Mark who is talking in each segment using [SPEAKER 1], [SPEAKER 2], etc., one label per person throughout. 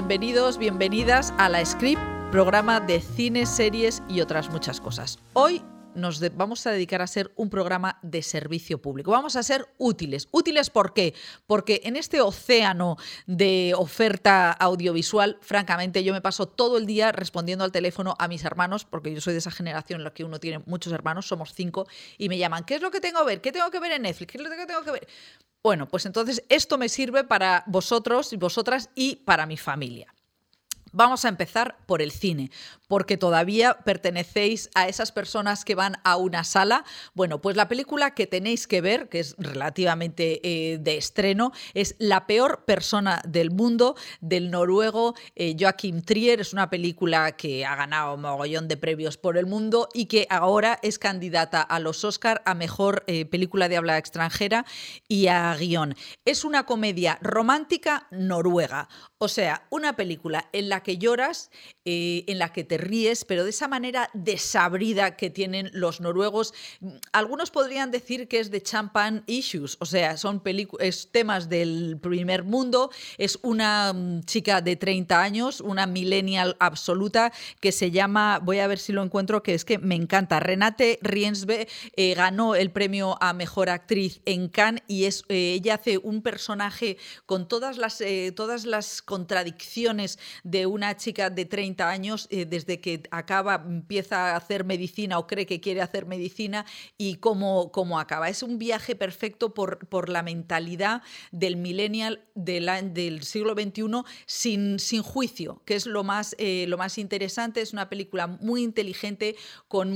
[SPEAKER 1] bienvenidos, bienvenidas a la Script, programa de cine, series y otras muchas cosas. Hoy nos vamos a dedicar a ser un programa de servicio público. Vamos a ser útiles. ¿Útiles por qué? Porque en este océano de oferta audiovisual, francamente, yo me paso todo el día respondiendo al teléfono a mis hermanos, porque yo soy de esa generación en la que uno tiene muchos hermanos, somos cinco, y me llaman, ¿qué es lo que tengo que ver? ¿Qué tengo que ver en Netflix? ¿Qué es lo que tengo que ver? Bueno, pues entonces esto me sirve para vosotros y vosotras y para mi familia. Vamos a empezar por el cine, porque todavía pertenecéis a esas personas que van a una sala. Bueno, pues la película que tenéis que ver, que es relativamente eh, de estreno, es La peor persona del mundo del noruego eh, Joachim Trier. Es una película que ha ganado mogollón de premios por el mundo y que ahora es candidata a los Oscar a mejor eh, película de habla extranjera y a guion. Es una comedia romántica noruega, o sea, una película en la que lloras, en la que te ríes, pero de esa manera desabrida que tienen los noruegos. Algunos podrían decir que es de champagne issues, o sea, son es temas del primer mundo. Es una mm, chica de 30 años, una millennial absoluta, que se llama, voy a ver si lo encuentro, que es que me encanta. Renate Riensbe eh, ganó el premio a mejor actriz en Cannes y es, eh, ella hace un personaje con todas las, todas las contradicciones de una chica de 30 años, eh, desde que acaba, empieza a hacer medicina o cree que quiere hacer medicina y cómo, cómo acaba. Es un viaje perfecto por, por la mentalidad del millennial del, siglo XXI sin, sin juicio, que es lo más, eh, lo más interesante. Es una película muy inteligente, con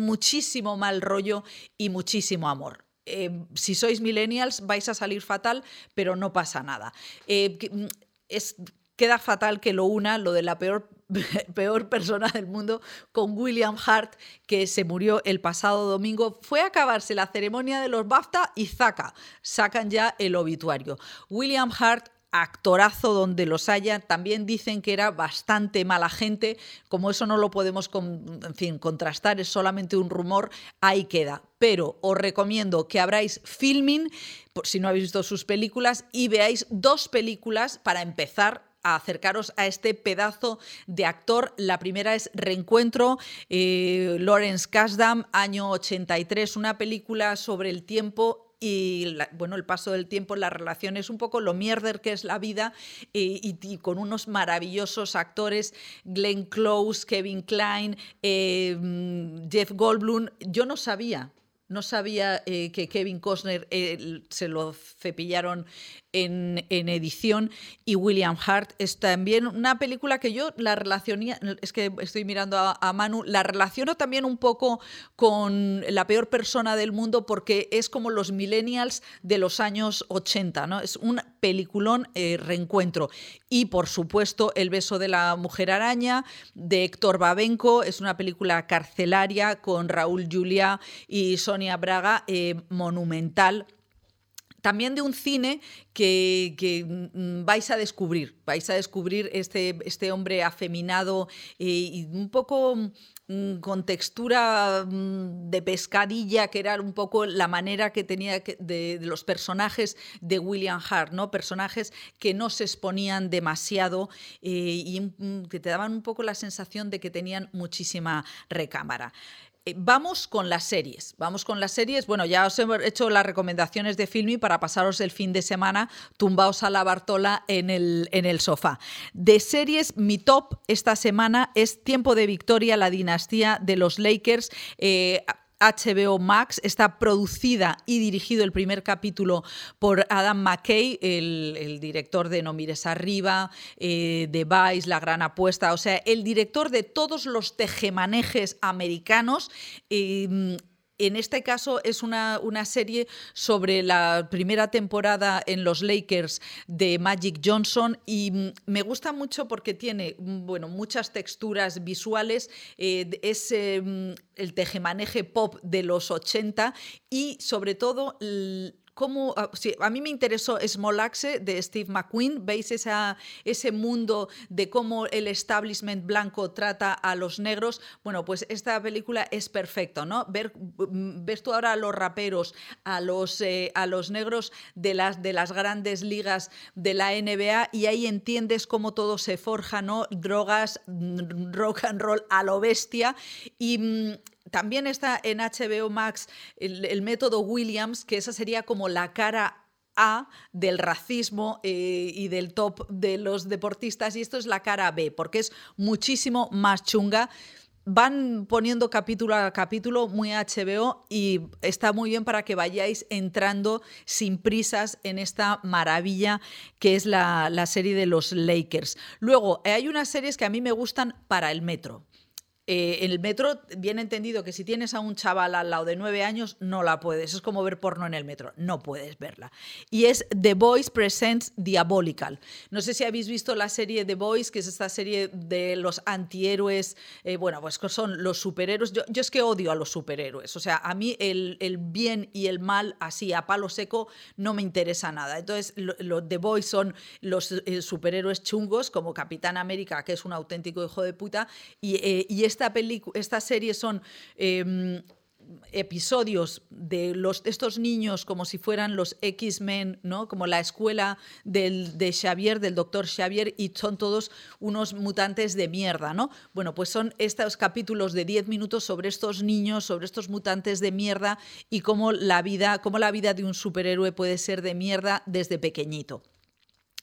[SPEAKER 1] muchísimo mal rollo y muchísimo amor. Eh, si sois millennials vais a salir fatal, pero no pasa nada. Mm, es queda fatal que lo una, lo de la peor, peor persona del mundo, con William Hart, que se murió el pasado domingo. Fue a acabarse la ceremonia de los BAFTA y zaca, sacan ya el obituario. William Hart actorazo donde los haya. También dicen que era bastante mala gente. Como eso no lo podemos en fin, contrastar, es solamente un rumor, ahí queda. Pero os recomiendo que abráis Filming, por si no habéis visto sus películas, y veáis dos películas para empezar acercaros a este pedazo de actor. La primera es Reencuentro, eh, Lawrence Kasdan, año 83, una película sobre el tiempo y bueno, el paso del tiempo las relaciones, un poco lo mierder que es la vida eh, y, con unos maravillosos actores, Glenn Close, Kevin Klein, eh, Jeff Goldblum. Yo no sabía, no sabía que Kevin Costner se lo cepillaron en, edición y William Hart es también una película que yo la relacioné, es que estoy mirando a, Manu, la relaciono también un poco con La peor persona del mundo porque es como los millennials de los años 80, ¿no? Es un peliculón eh, reencuentro. Y por supuesto El beso de la mujer araña de Héctor Babenco, es una película carcelaria con Raúl Julia y Sonia Braga, eh, monumental también de un cine que, mm, vais a descubrir, vais a descubrir este, este hombre afeminado eh, y un poco mm, con textura mm, de pescadilla, que era un poco la manera que tenía de, los personajes de William Hart, ¿no? Personajes que no se exponían demasiado eh, y que te daban un poco la sensación de que tenían muchísima recámara. Eh, vamos con las series. Vamos con las series. Bueno, ya os he hecho las recomendaciones de Filmi para pasaros el fin de semana tumbaos a la Bartola en el, en el sofá. De series, mi top esta semana es Tiempo de Victoria, la dinastía de los Lakers. Eh, HBO Max. Está producida y dirigido el primer capítulo por Adam McKay, el, director de No Mires Arriba, eh, de Vice, La Gran Apuesta, o sea, el director de todos los tejemanejes americanos. Eh, en este caso es una, serie sobre la primera temporada en los Lakers de Magic Johnson y mm, me gusta mucho porque tiene mm, bueno, muchas texturas visuales, eh, es em, el tejemaneje pop de los 80 y sobre todo cómo ah, a mí me interesó Small Axe de Steve McQueen, veis esa, ese mundo de cómo el establishment blanco trata a los negros, bueno, pues esta película es perfecto, ¿no? Ves tú ahora a los raperos, a los, eh, a los negros de las, de las grandes ligas de la NBA y ahí entiendes cómo todo se forja, ¿no? Drogas, mm, rock and roll a lo bestia y mm, también está en HBO Max el, método Williams, que esa sería como la cara a del racismo eh, y del top de los deportistas y esto es la cara B, porque es muchísimo más chunga. Van poniendo capítulo a capítulo muy HBO y está muy bien para que vayáis entrando sin prisas en esta maravilla que es la, la serie de los Lakers. Luego, hay unas series que a mí me gustan para el metro. Eh, el metro, bien entendido que si tienes a un chaval al lado de nueve años, no la puedes. Es como ver porno en el metro, no puedes verla. Y es The Boys Presents Diabolical. No sé si habéis visto la serie The Boys, que es esta serie de los antihéroes, eh, bueno, pues son los superhéroes. Yo, es que odio a los superhéroes. O sea, a mí el, bien y el mal, así a palo seco, no me interesa nada. Entonces, los The Boys son los eh, superhéroes chungos, como Capitán América, que es un auténtico hijo de puta, y, y es esta, serie son em, episodios de los, estos niños como si fueran los X-Men, ¿no? como la escuela del, de Xavier, del doctor Xavier, y son todos unos mutantes de mierda. ¿no? Bueno, pues son estos capítulos de 10 minutos sobre estos niños, sobre estos mutantes de mierda y cómo la vida, cómo la vida de un superhéroe puede ser de mierda desde pequeñito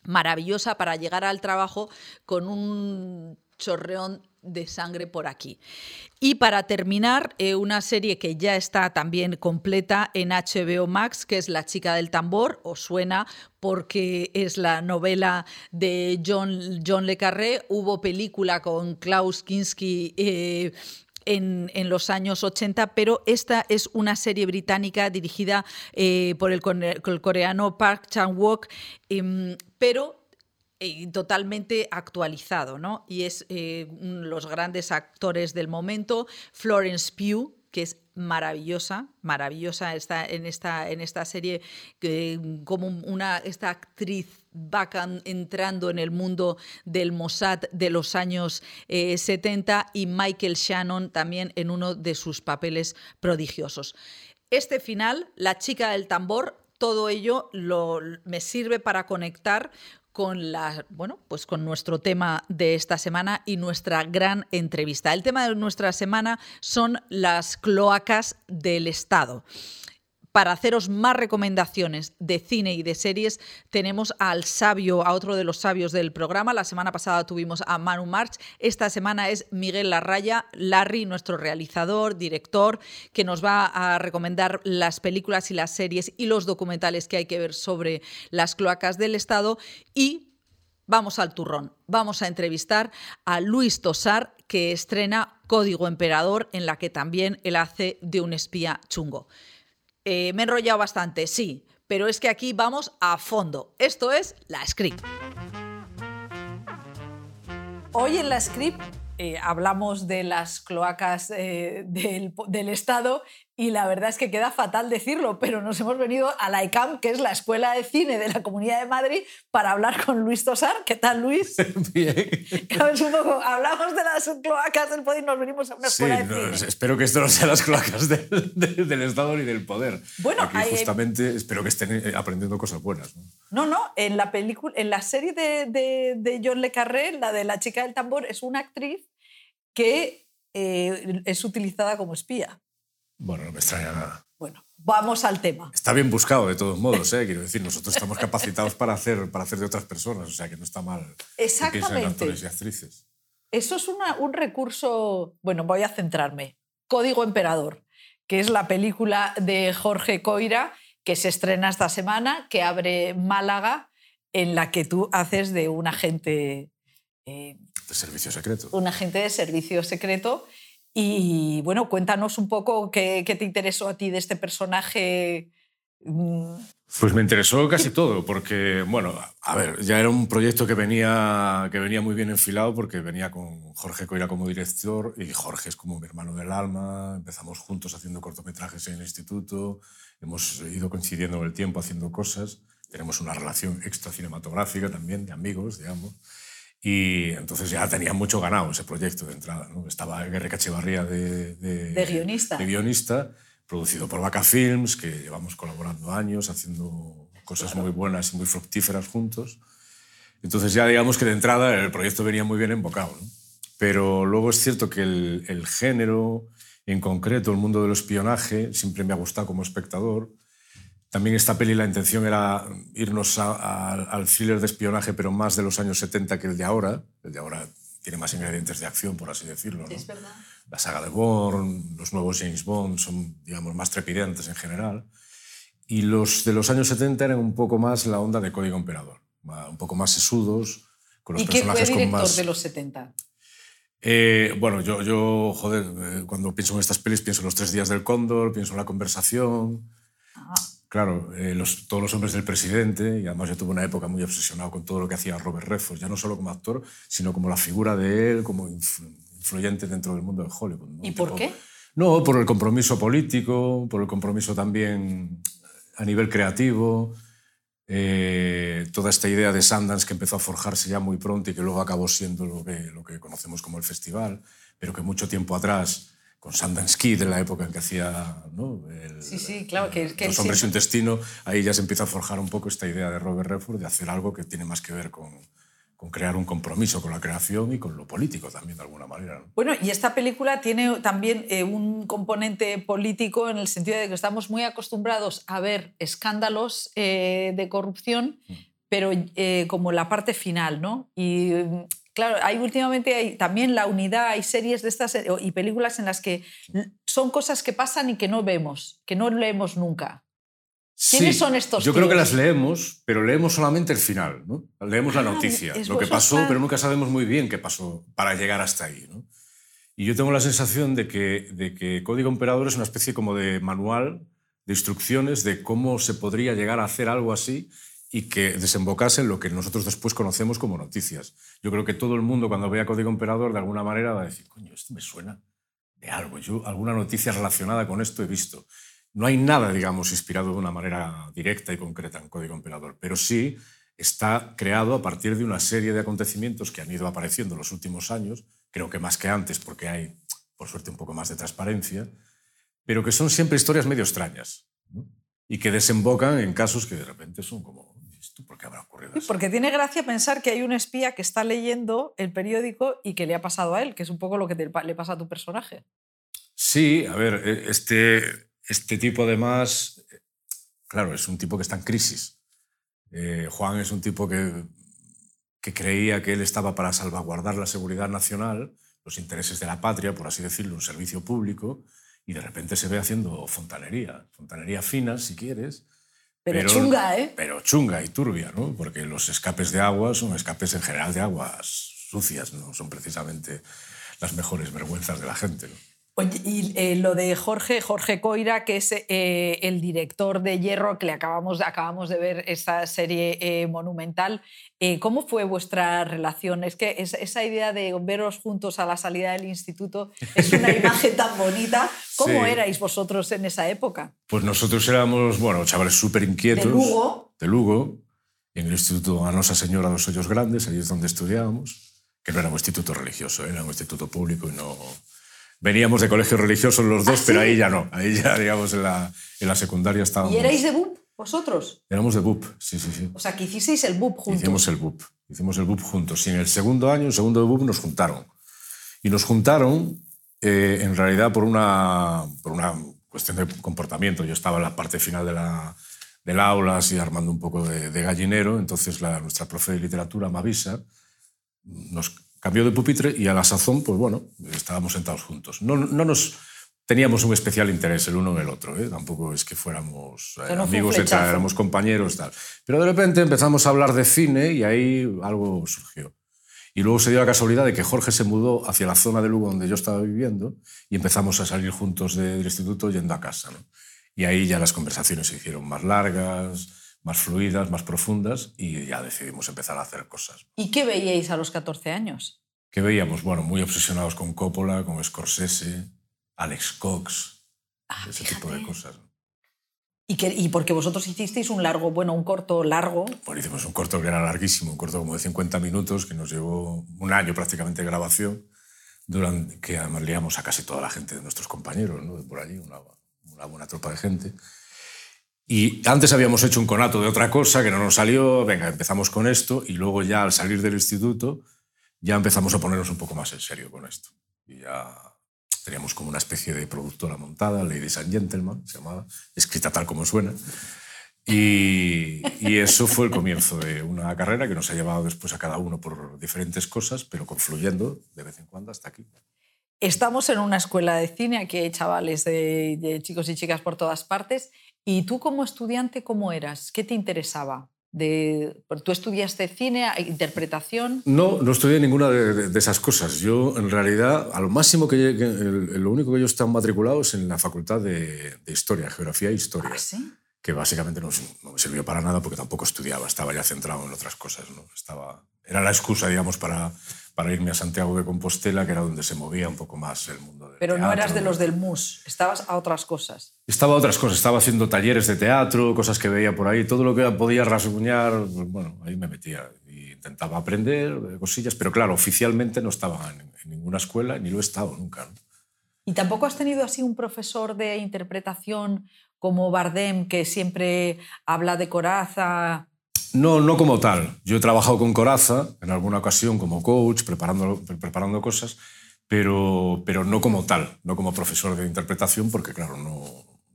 [SPEAKER 1] maravillosa para llegar al trabajo con un chorreón de sangre por aquí. Y para terminar, eh, una serie que ya está también completa en HBO Max, que es La chica del tambor, os suena porque es la novela de John, John Le Carré. Hubo película con Klaus Kinski. Eh, en, los años 80, pero esta es una serie británica dirigida eh, por el, coreano Park Chan-wook, em, totalmente actualizado, ¿no? Y es eh, los grandes actores del momento, Florence Pugh, que es maravillosa, maravillosa está en esta, en esta serie, como una, esta actriz va entrando en el mundo del Mossad de los años 70 eh, y Michael Shannon también en uno de sus papeles prodigiosos. Este final, La chica del tambor, todo ello lo, me sirve para conectar con la, bueno, pues con nuestro tema de esta semana y nuestra gran entrevista. El tema de nuestra semana son las cloacas del Estado para haceros más recomendaciones de cine y de series, tenemos al sabio, a otro de los sabios del programa. La semana pasada tuvimos a Manu March. Esta semana es Miguel Larraya, Larry, nuestro realizador, director, que nos va a recomendar las películas y las series y los documentales que hay que ver sobre las cloacas del Estado. Y Vamos al turrón. Vamos a entrevistar a Luis Tosar, que estrena Código Emperador, en la que también él hace de un espía chungo. Eh, me he enrollado bastante, sí, pero es que aquí vamos a fondo. Esto es la script. Hoy en la script eh, hablamos de las cloacas eh, del, del, Estado y la verdad es que queda fatal decirlo, pero nos hemos venido a la ICAM, que es la Escuela de Cine de la Comunidad de Madrid, para hablar con Luis Tosar. ¿Qué tal, Luis?
[SPEAKER 2] Bien.
[SPEAKER 1] Un poco, hablamos de las cloacas del poder y nos venimos a una escuela de cine.
[SPEAKER 2] espero que esto no sea las cloacas del, del, Estado ni del poder.
[SPEAKER 1] Bueno,
[SPEAKER 2] Aquí justamente espero que estén eh, aprendiendo cosas buenas.
[SPEAKER 1] No, no, en la, película, en la serie de, de, de John Le Carré, la de La chica del tambor, es una actriz que eh, es utilizada como espía.
[SPEAKER 2] Bueno, no me extraña nada.
[SPEAKER 1] Bueno, vamos al tema.
[SPEAKER 2] Está bien buscado de todos modos, ¿eh? quiero decir, nosotros estamos capacitados para hacer, para hacer de otras personas, o sea que no está mal.
[SPEAKER 1] Exactamente.
[SPEAKER 2] actores y actrices.
[SPEAKER 1] Eso es un recurso, bueno, voy a centrarme. Código Emperador, que es la película de Jorge Coira que se estrena esta semana, que abre Málaga, en la que tú haces de un agente...
[SPEAKER 2] Eh, de servicio secreto.
[SPEAKER 1] Un agente de servicio secreto y bueno, cuéntanos un poco qué, te interesó a ti de este personaje Mm.
[SPEAKER 2] Pues me interesó casi todo, porque, bueno, a ver, ya era un proyecto que venía, que venía muy bien enfilado, porque venía con Jorge Coira como director y Jorge es como mi hermano del alma. Empezamos juntos haciendo cortometrajes en el instituto, hemos ido coincidiendo en el tiempo haciendo cosas. Tenemos una relación extra cinematográfica también, de amigos, digamos. Y entonces ya tenía mucho ganado ese proyecto de entrada. ¿no? Estaba Guerre Cachevarría de, de,
[SPEAKER 1] de guionista.
[SPEAKER 2] De guionista producido por Vaca Films, que llevamos colaborando años, haciendo cosas muy buenas y muy fructíferas juntos. Entonces ya digamos que de entrada el proyecto venía muy bien embocado. ¿no? Pero luego es cierto que el, el, género, en concreto el mundo del espionaje, siempre me ha gustado como espectador. También esta peli la intención era irnos a, a, al thriller de espionaje, pero más de los años 70 que el de ahora. El de ahora tiene más ingredientes de acción, por así decirlo. ¿no?
[SPEAKER 1] Es verdad
[SPEAKER 2] la saga de Bourne, los nuevos James Bond son, digamos, más trepidentes en general. Y los de los años 70 eran un poco más la onda de Código Emperador, un poco más sesudos, con los
[SPEAKER 1] ¿Y
[SPEAKER 2] personajes
[SPEAKER 1] qué fue director
[SPEAKER 2] con más...
[SPEAKER 1] de los 70?
[SPEAKER 2] Eh, bueno, yo, yo, joder, eh, cuando pienso en estas pelis pienso en los tres días del cóndor, pienso en la conversación. Claro, eh, los, todos los hombres del presidente, y además yo tuve una época muy obsesionado con todo lo que hacía Robert Redford, ya no solo como actor, sino como la figura de él, como influyente dentro del mundo de Hollywood. ¿no?
[SPEAKER 1] ¿Y por
[SPEAKER 2] Tipo-
[SPEAKER 1] qué?
[SPEAKER 2] No, por el compromiso político, por el compromiso también a nivel creativo, eh, toda esta idea de Sundance que empezó a forjarse ya muy pronto y que luego acabó siendo lo que, lo que conocemos como el festival, pero que mucho tiempo atrás, con Sundance Kid, en la época en que hacía ¿no? el,
[SPEAKER 1] Sí, sí, claro, que, que
[SPEAKER 2] Los hombres y
[SPEAKER 1] siempre-
[SPEAKER 2] un destino, ahí ya se empieza a forjar un poco esta idea de Robert Redford de hacer algo que tiene más que ver con, con crear un compromiso con la creación y con lo político también, de alguna manera. ¿no?
[SPEAKER 1] Bueno, y esta película tiene también eh, un componente político en el sentido de que estamos muy acostumbrados a ver escándalos eh, de corrupción,
[SPEAKER 2] Mm.
[SPEAKER 1] pero eh, como la parte final, ¿no? Y mm, claro, hay últimamente hay también la unidad, hay series de estas eh, y películas en las que son cosas que pasan y que no vemos, que no leemos nunca. ¿Quiénes
[SPEAKER 2] Sí,
[SPEAKER 1] son estos
[SPEAKER 2] Yo creo que las leemos, pero leemos solamente el final. ¿no? Leemos la
[SPEAKER 1] Ah,
[SPEAKER 2] noticia, lo que pasó, pero nunca sabemos muy bien qué pasó para llegar hasta ahí. ¿no? Y yo tengo la sensación de que, de que Código Emperador es una especie como de manual de instrucciones de cómo se podría llegar a hacer algo así y que desembocase en lo que nosotros después conocemos como noticias. Yo creo que todo el mundo cuando vea Código Emperador de alguna manera va a decir, coño, esto me suena de algo. Yo alguna noticia relacionada con esto he visto. No hay nada, digamos, inspirado de una manera directa y concreta en Código Emperador, pero sí está creado a partir de una serie de acontecimientos que han ido apareciendo en los últimos años, creo que más que antes porque hay, por suerte, un poco más de transparencia, pero que son siempre historias medio extrañas ¿no? y que desembocan en casos que de repente son como, ¿esto por qué habrá ocurrido así?
[SPEAKER 1] Porque tiene gracia pensar que hay un espía que está leyendo el periódico y que le ha pasado a él, que es un poco lo que te- le pasa a tu personaje.
[SPEAKER 2] Sí, a ver, eh, este, este tipo además, eh, claro, es un tipo que está en crisis. Eh, Juan es un tipo que, que creía que él estaba para salvaguardar la seguridad nacional, los intereses de la patria, por así decirlo, un servicio público, y de repente se ve haciendo fontanería, fontanería fina, si quieres.
[SPEAKER 1] Pero, chunga, ¿eh?
[SPEAKER 2] Pero chunga y turbia, ¿no? Porque los escapes de agua son escapes en general de aguas sucias, no son precisamente las mejores vergüenzas de la gente. ¿no?
[SPEAKER 1] Oye, y eh, lo de Jorge, Jorge Coira, que es eh, el director de Hierro, que le acabamos, acabamos de ver esta serie eh, monumental, eh, ¿cómo fue vuestra relación? Es que es- esa idea de veros juntos a la salida del instituto es una imagen tan bonita. ¿Cómo
[SPEAKER 2] Sí.
[SPEAKER 1] erais vosotros en esa época?
[SPEAKER 2] Pues nosotros éramos, bueno, chavales súper inquietos.
[SPEAKER 1] De Lugo.
[SPEAKER 2] De Lugo, en el Instituto Anosa Señora de los Hoyos Grandes, allí es donde estudiábamos, que no era un instituto religioso, era un instituto público y no... Veníamos de colegios religiosos los dos,
[SPEAKER 1] ¿Ah,
[SPEAKER 2] pero
[SPEAKER 1] sí?
[SPEAKER 2] ahí ya no. Ahí ya, digamos, en la, en la secundaria estábamos...
[SPEAKER 1] ¿Y erais de BUP vosotros?
[SPEAKER 2] Éramos de BUP, sí, sí, sí.
[SPEAKER 1] O sea, que hicisteis el BUP juntos.
[SPEAKER 2] Hicimos el BUP. Hicimos el BUP juntos. Y en el segundo año, el segundo de BUP, nos juntaron. Y nos juntaron, eh, en realidad, por una, por una cuestión de comportamiento. Yo estaba en la parte final de la, del aula, así armando un poco de, de gallinero. Entonces, la, nuestra profe de literatura, Mavisa, nos cambió de pupitre y a la sazón, pues bueno, estábamos sentados juntos. No, no nos teníamos un especial interés el uno en el otro, ¿eh? tampoco es que fuéramos eh,
[SPEAKER 1] no
[SPEAKER 2] amigos, de tal,
[SPEAKER 1] flechazo.
[SPEAKER 2] éramos compañeros, tal. Pero de repente empezamos a hablar de cine y ahí algo surgió. Y luego se dio la casualidad de que Jorge se mudó hacia la zona de Lugo donde yo estaba viviendo y empezamos a salir juntos de- del instituto yendo a casa. ¿no? Y ahí ya las conversaciones se hicieron más largas, más fluidas, más profundas y ya decidimos empezar a hacer cosas.
[SPEAKER 1] ¿Y qué veíais a los 14 años?
[SPEAKER 2] ¿Qué veíamos? Bueno, muy obsesionados con Coppola, con Scorsese, Alex Cox,
[SPEAKER 1] Ah,
[SPEAKER 2] ese tipo de cosas.
[SPEAKER 1] ¿Y, que, y porque vosotros hicisteis un largo, bueno, un corto largo.
[SPEAKER 2] Bueno, hicimos un corto que era larguísimo, un corto como de 50 minutos que nos llevó un año prácticamente de grabación, durante, que además liamos a casi toda la gente de nuestros compañeros, ¿no? de por allí, una, una buena tropa de gente. Y antes habíamos hecho un conato de otra cosa que no nos salió, venga, empezamos con esto y luego ya al salir del instituto ya empezamos a ponernos un poco más en serio con esto. Y ya teníamos como una especie de productora montada, Ladies and Gentlemen, se llamaba, escrita tal como suena. Y, eso fue el comienzo de una carrera que nos ha llevado después a cada uno por diferentes cosas, pero confluyendo de vez en cuando hasta aquí.
[SPEAKER 1] Estamos en una escuela de cine, aquí hay chavales de chicos y chicas por todas partes. ¿Y tú como estudiante cómo eras? ¿Qué te interesaba? De, ¿Tú estudiaste cine, interpretación?
[SPEAKER 2] No, no estudié ninguna de, de, esas cosas. Yo, en realidad, a lo máximo que, el, lo único que yo estaba matriculado es en la Facultad de, de Historia, Geografía e Historia.
[SPEAKER 1] ¿Ah, sí?
[SPEAKER 2] Que básicamente no, no, me sirvió para nada porque tampoco estudiaba, estaba ya centrado en otras cosas. ¿no? Estaba, era la excusa, digamos, para, para irme a Santiago de Compostela, que era donde se movía un poco más el mundo. Del
[SPEAKER 1] Pero
[SPEAKER 2] teatro,
[SPEAKER 1] no eras de los del MUS, estabas a otras cosas.
[SPEAKER 2] Estaba a otras cosas, estaba haciendo talleres de teatro, cosas que veía por ahí, todo lo que podía rasguñar, pues, bueno, ahí me metía y intentaba aprender cosillas, pero claro, oficialmente no estaba en, en ninguna escuela, ni lo he estado nunca. ¿no?
[SPEAKER 1] ¿Y tampoco has tenido así un profesor de interpretación como Bardem, que siempre habla de coraza?
[SPEAKER 2] No, no como tal. Yo he trabajado con Coraza en alguna ocasión como coach, preparando, preparando cosas, pero, pero no como tal, no como profesor de interpretación, porque claro, no,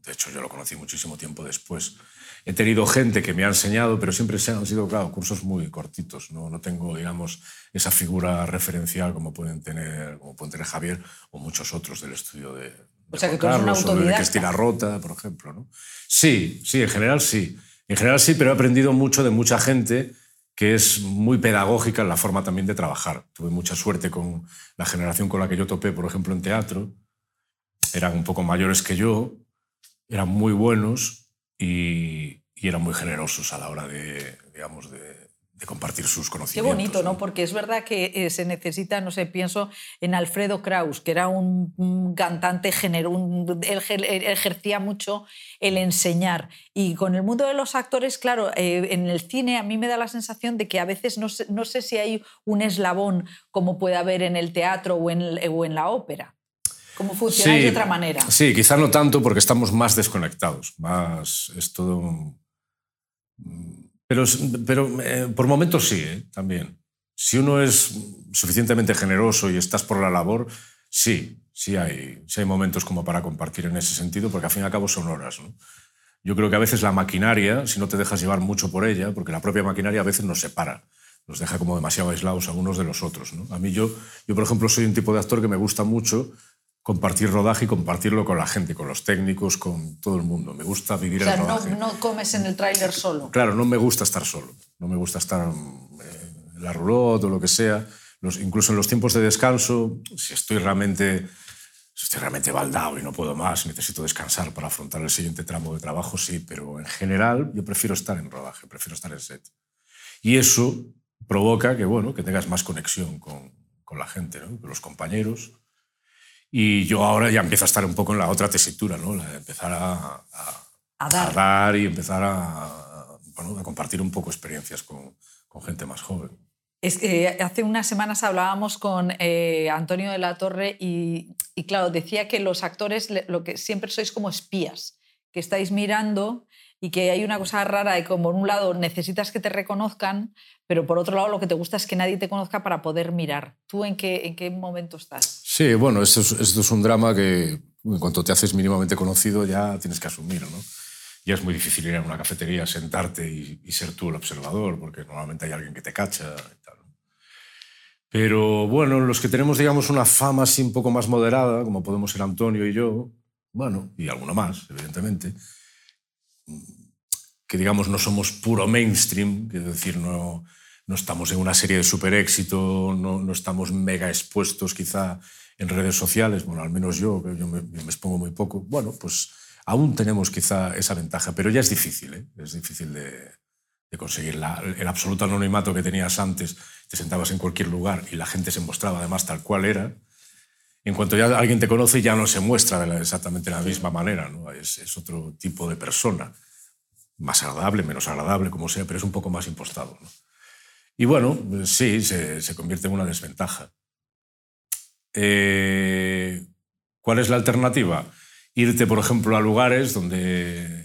[SPEAKER 2] de hecho yo lo conocí muchísimo tiempo después. He tenido gente que me ha enseñado, pero siempre han sido, claro, cursos muy cortitos. No, no tengo, digamos, esa figura referencial como pueden tener, como pueden tener Javier o muchos otros del estudio de, de
[SPEAKER 1] o sea,
[SPEAKER 2] Juan
[SPEAKER 1] que tú eres
[SPEAKER 2] Carlos
[SPEAKER 1] una
[SPEAKER 2] o de
[SPEAKER 1] autodidacta.
[SPEAKER 2] Cristina Rota, por ejemplo. ¿no? Sí, sí, en general sí. En general sí, pero he aprendido mucho de mucha gente que es muy pedagógica en la forma también de trabajar. Tuve mucha suerte con la generación con la que yo topé, por ejemplo, en teatro. Eran un poco mayores que yo, eran muy buenos y, y eran muy generosos a la hora de, digamos, de, de compartir sus
[SPEAKER 1] Qué
[SPEAKER 2] conocimientos.
[SPEAKER 1] bonito, ¿no? Porque es verdad que eh, se necesita, no sé, pienso en Alfredo Kraus, que era un, un cantante género, un, él, él ejercía mucho el enseñar. Y con el mundo de los actores, claro, eh, en el cine a mí me da la sensación de que a veces no sé, no sé si hay un eslabón como puede haber en el teatro o en, o en la ópera. ¿Cómo funciona
[SPEAKER 2] Sí,
[SPEAKER 1] de otra manera?
[SPEAKER 2] Sí, quizá no tanto porque estamos más desconectados, más es todo un- Pero, pero eh, por momentos sí, ¿eh? también. Si uno es suficientemente generoso y estás por la labor, sí, sí hay, sí hay momentos como para compartir en ese sentido, porque al fin y al cabo son horas. Yo creo que a veces la maquinaria, si no te dejas llevar mucho por ella, porque la propia maquinaria a veces nos separa, nos deja como demasiado aislados a unos de los otros. A mí yo, yo, por ejemplo, soy un tipo de actor que me gusta mucho compartir rodaje y compartirlo con la gente, con los técnicos, con todo el mundo. Me gusta vivir
[SPEAKER 1] O sea,
[SPEAKER 2] el
[SPEAKER 1] no,
[SPEAKER 2] rodaje.
[SPEAKER 1] no comes en el tráiler solo.
[SPEAKER 2] Claro, no me gusta estar solo. No me gusta estar eh, en la roulotte o lo que sea. Los, incluso en los tiempos de descanso, si estoy realmente, si estoy realmente baldado y no puedo más, necesito descansar para afrontar el siguiente tramo de trabajo, sí, pero en general yo prefiero estar en rodaje, prefiero estar en set. Y eso provoca que, bueno, que tengas más conexión con, con la gente, ¿no? con los compañeros. Y yo ahora ya empiezo a estar un poco en la otra tesitura, ¿no? La de empezar a, a,
[SPEAKER 1] A dar.
[SPEAKER 2] a dar y empezar a, bueno, a compartir un poco experiencias con, con gente más joven.
[SPEAKER 1] Es que hace unas semanas hablábamos con eh, Antonio de la Torre y, y, claro, decía que los actores lo que siempre sois como espías, que estáis mirando y que hay una cosa rara de como, por un lado, necesitas que te reconozcan, pero por otro lado, lo que te gusta es que nadie te conozca para poder mirar. ¿Tú en qué, en qué momento estás?
[SPEAKER 2] Sí, bueno, esto es, un drama que en cuanto te haces mínimamente conocido ya tienes que asumir, ¿no? Ya es muy difícil ir a una cafetería, sentarte y, ser tú el observador, porque normalmente hay alguien que te cacha y. Pero bueno, los que tenemos, digamos, una fama así un poco más moderada, como podemos ser Antonio y yo, bueno, y alguno más, evidentemente, que digamos no somos puro mainstream, es decir, no, no estamos en una serie de super éxito, no, no estamos mega expuestos quizá en redes sociales, bueno, al menos yo, yo me, expongo muy poco, bueno, pues aún tenemos quizá esa ventaja, pero ya es difícil, ¿eh? es difícil de, conseguir el absoluto anonimato que tenías antes, te sentabas en cualquier lugar y la gente se mostraba además tal cual era. En cuanto ya alguien te conoce, ya no se muestra de exactamente de la misma manera, ¿no? es, otro tipo de persona, más agradable, menos agradable, como sea, pero es un poco más impostado. Y bueno, sí, se, convierte en una desventaja. Eh, ¿Cuál es la alternativa? Irte, por ejemplo, a lugares donde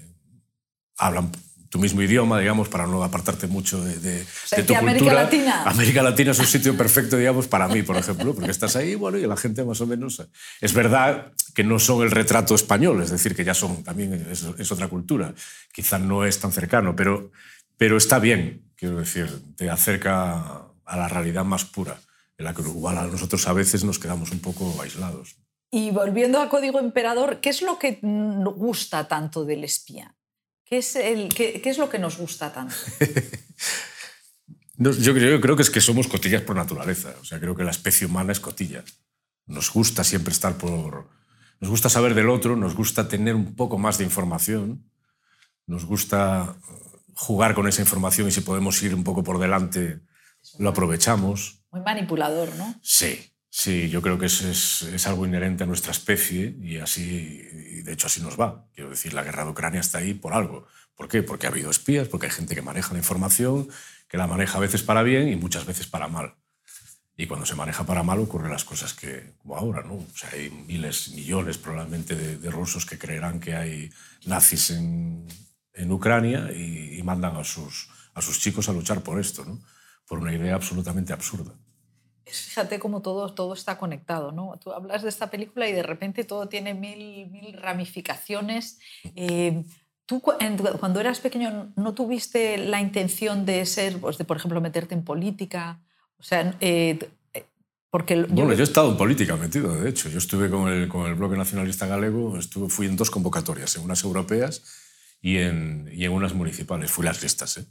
[SPEAKER 2] hablan tu mismo idioma, digamos, para no apartarte mucho de, de, tu
[SPEAKER 1] América
[SPEAKER 2] cultura.
[SPEAKER 1] Latina.
[SPEAKER 2] América Latina es un sitio perfecto, digamos, para mí, por ejemplo, porque estás ahí, bueno, y la gente más o menos... Es verdad que no son el retrato español, es decir, que ya son también es, es otra cultura. Quizá no es tan cercano, pero, pero está bien, quiero decir, te acerca a la realidad más pura, en la que igual a nosotros a veces nos quedamos un poco aislados.
[SPEAKER 1] Y volviendo a Código Emperador, ¿qué es lo que gusta tanto del espía? ¿Qué es, el, qué, qué es lo que nos gusta tanto?
[SPEAKER 2] yo, creo, yo creo que es que somos cotillas por naturaleza. O sea, creo que la especie humana es cotilla. Nos gusta siempre estar por... Nos gusta saber del otro, nos gusta tener un poco más de información, nos gusta jugar con esa información y si podemos ir un poco por delante, lo aprovechamos.
[SPEAKER 1] Muy manipulador, ¿no?
[SPEAKER 2] Sí, sí, yo creo que es, es, algo inherente a nuestra especie y así, de hecho así nos va. Quiero decir, la guerra de Ucrania está ahí por algo. ¿Por qué? Porque ha habido espías, porque hay gente que maneja la información, que la maneja a veces para bien y muchas veces para mal. Y cuando se maneja para mal ocurren las cosas que, como ahora, ¿no? O sea, hay miles, millones probablemente de, de rusos que creerán que hay nazis en, en Ucrania y, y, mandan a sus, a sus chicos a luchar por esto, ¿no? Por una idea absolutamente absurda.
[SPEAKER 1] Fíjate cómo todo, todo está conectado, ¿no? Tú hablas de esta película y de repente todo tiene mil, mil ramificaciones. Eh, ¿Tú cuando eras pequeño no tuviste la intención de ser, pues, de por ejemplo, meterte en política? O sea, eh, porque
[SPEAKER 2] yo... Bueno, yo he estado en política metido, de hecho. Yo estuve con el, con el Bloque Nacionalista Galego, estuve, fui en dos convocatorias, en unas europeas y en, y en unas municipales. Fui las listas, ¿eh?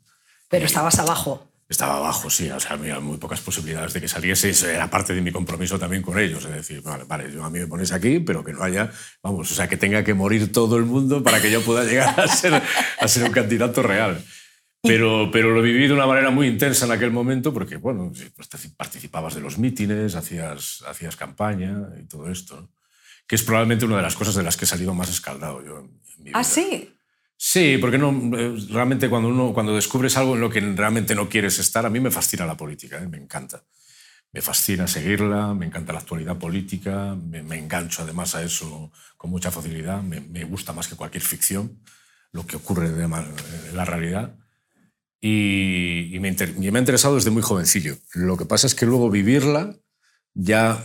[SPEAKER 1] Pero estabas abajo.
[SPEAKER 2] Estaba abajo, sí. O sea, había muy pocas posibilidades de que saliese. Eso era parte de mi compromiso también con ellos. Es decir, vale, vale, yo a mí me pones aquí, pero que no haya, vamos, o sea, que tenga que morir todo el mundo para que yo pueda llegar a ser, a ser un candidato real. Pero, pero lo viví de una manera muy intensa en aquel momento porque, bueno, participabas de los mítines, hacías, hacías campaña y todo esto, que es probablemente una de las cosas de las que he salido más escaldado yo en, en mi vida.
[SPEAKER 1] ¿Ah, sí?
[SPEAKER 2] Sí, porque no, eh, realmente cuando, uno, cuando descubres algo en lo que realmente no quieres estar, a mí me fascina la política, ¿eh? me encanta. Me fascina seguirla, me encanta la actualidad política, me, me engancho además a eso con mucha facilidad, me, me, gusta más que cualquier ficción lo que ocurre de, en la realidad. Y, y me, inter, me ha interesado desde muy jovencillo. Lo que pasa es que luego vivirla ya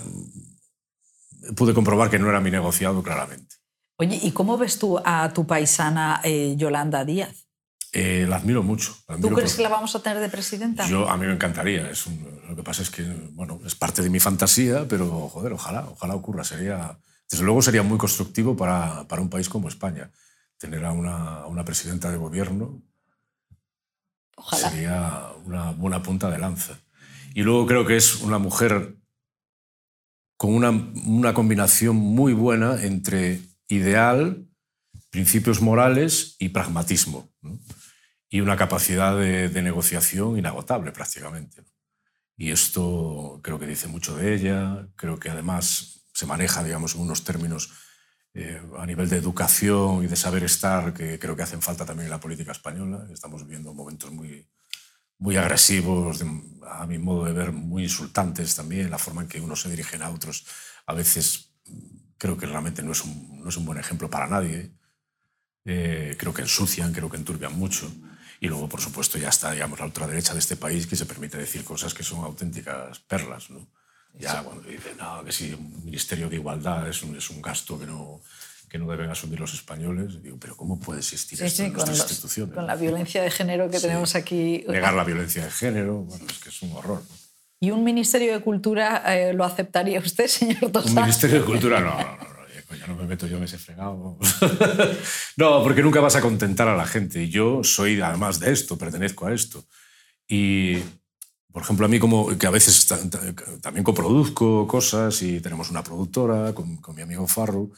[SPEAKER 2] pude comprobar que no era mi negociado claramente.
[SPEAKER 1] Oye, ¿y cómo ves tú a tu paisana eh, Yolanda Díaz?
[SPEAKER 2] Eh, la admiro mucho. La admiro
[SPEAKER 1] ¿Tú crees por... que la vamos a tener de presidenta?
[SPEAKER 2] Yo, a mí me encantaría. Es un, lo que pasa es que, bueno, es parte de mi fantasía, pero, joder, ojalá, ojalá ocurra. Sería, desde luego sería muy constructivo para, para un país como España. Tener a una, una presidenta de gobierno
[SPEAKER 1] ojalá.
[SPEAKER 2] sería una buena punta de lanza. Y luego creo que es una mujer con una, una combinación muy buena entre ideal, principios morales y pragmatismo. Y una capacidad de, negociación inagotable prácticamente. Y esto creo que dice mucho de ella, creo que además se maneja, digamos, en unos términos eh, a nivel de educación y de saber estar que creo que hacen falta también en la política española. Estamos viviendo momentos muy, muy agresivos, a mi modo de ver, muy insultantes también, la forma en que uno se dirige a otros, a veces creo que realmente no es un, no es un buen ejemplo para nadie. Eh, creo que ensucian, creo que enturbian mucho. Y luego, por supuesto, ya está digamos, la ultraderecha de este país que se permite decir cosas que son auténticas perlas. ¿no? Ya cuando dice no, que si un ministerio de igualdad es un, es un gasto que no, que no deben asumir los españoles. Digo, pero ¿cómo puede existir
[SPEAKER 1] sí,
[SPEAKER 2] esto
[SPEAKER 1] sí,
[SPEAKER 2] en nuestras
[SPEAKER 1] los,
[SPEAKER 2] instituciones?
[SPEAKER 1] Con la violencia de género que sí. tenemos aquí.
[SPEAKER 2] Negar la violencia de género, bueno, es que es un horror. ¿no?
[SPEAKER 1] ¿Y un Ministerio de Cultura eh, lo aceptaría usted, señor Tosá?
[SPEAKER 2] Un Ministerio de Cultura no, no, no ya no me meto yo en ese fregado. no, porque nunca vas a contentar a la gente. Yo soy, además de esto, pertenezco a esto. Y, por ejemplo, a mí como que a veces también coproduzco cosas y tenemos una productora con, con mi amigo Farro,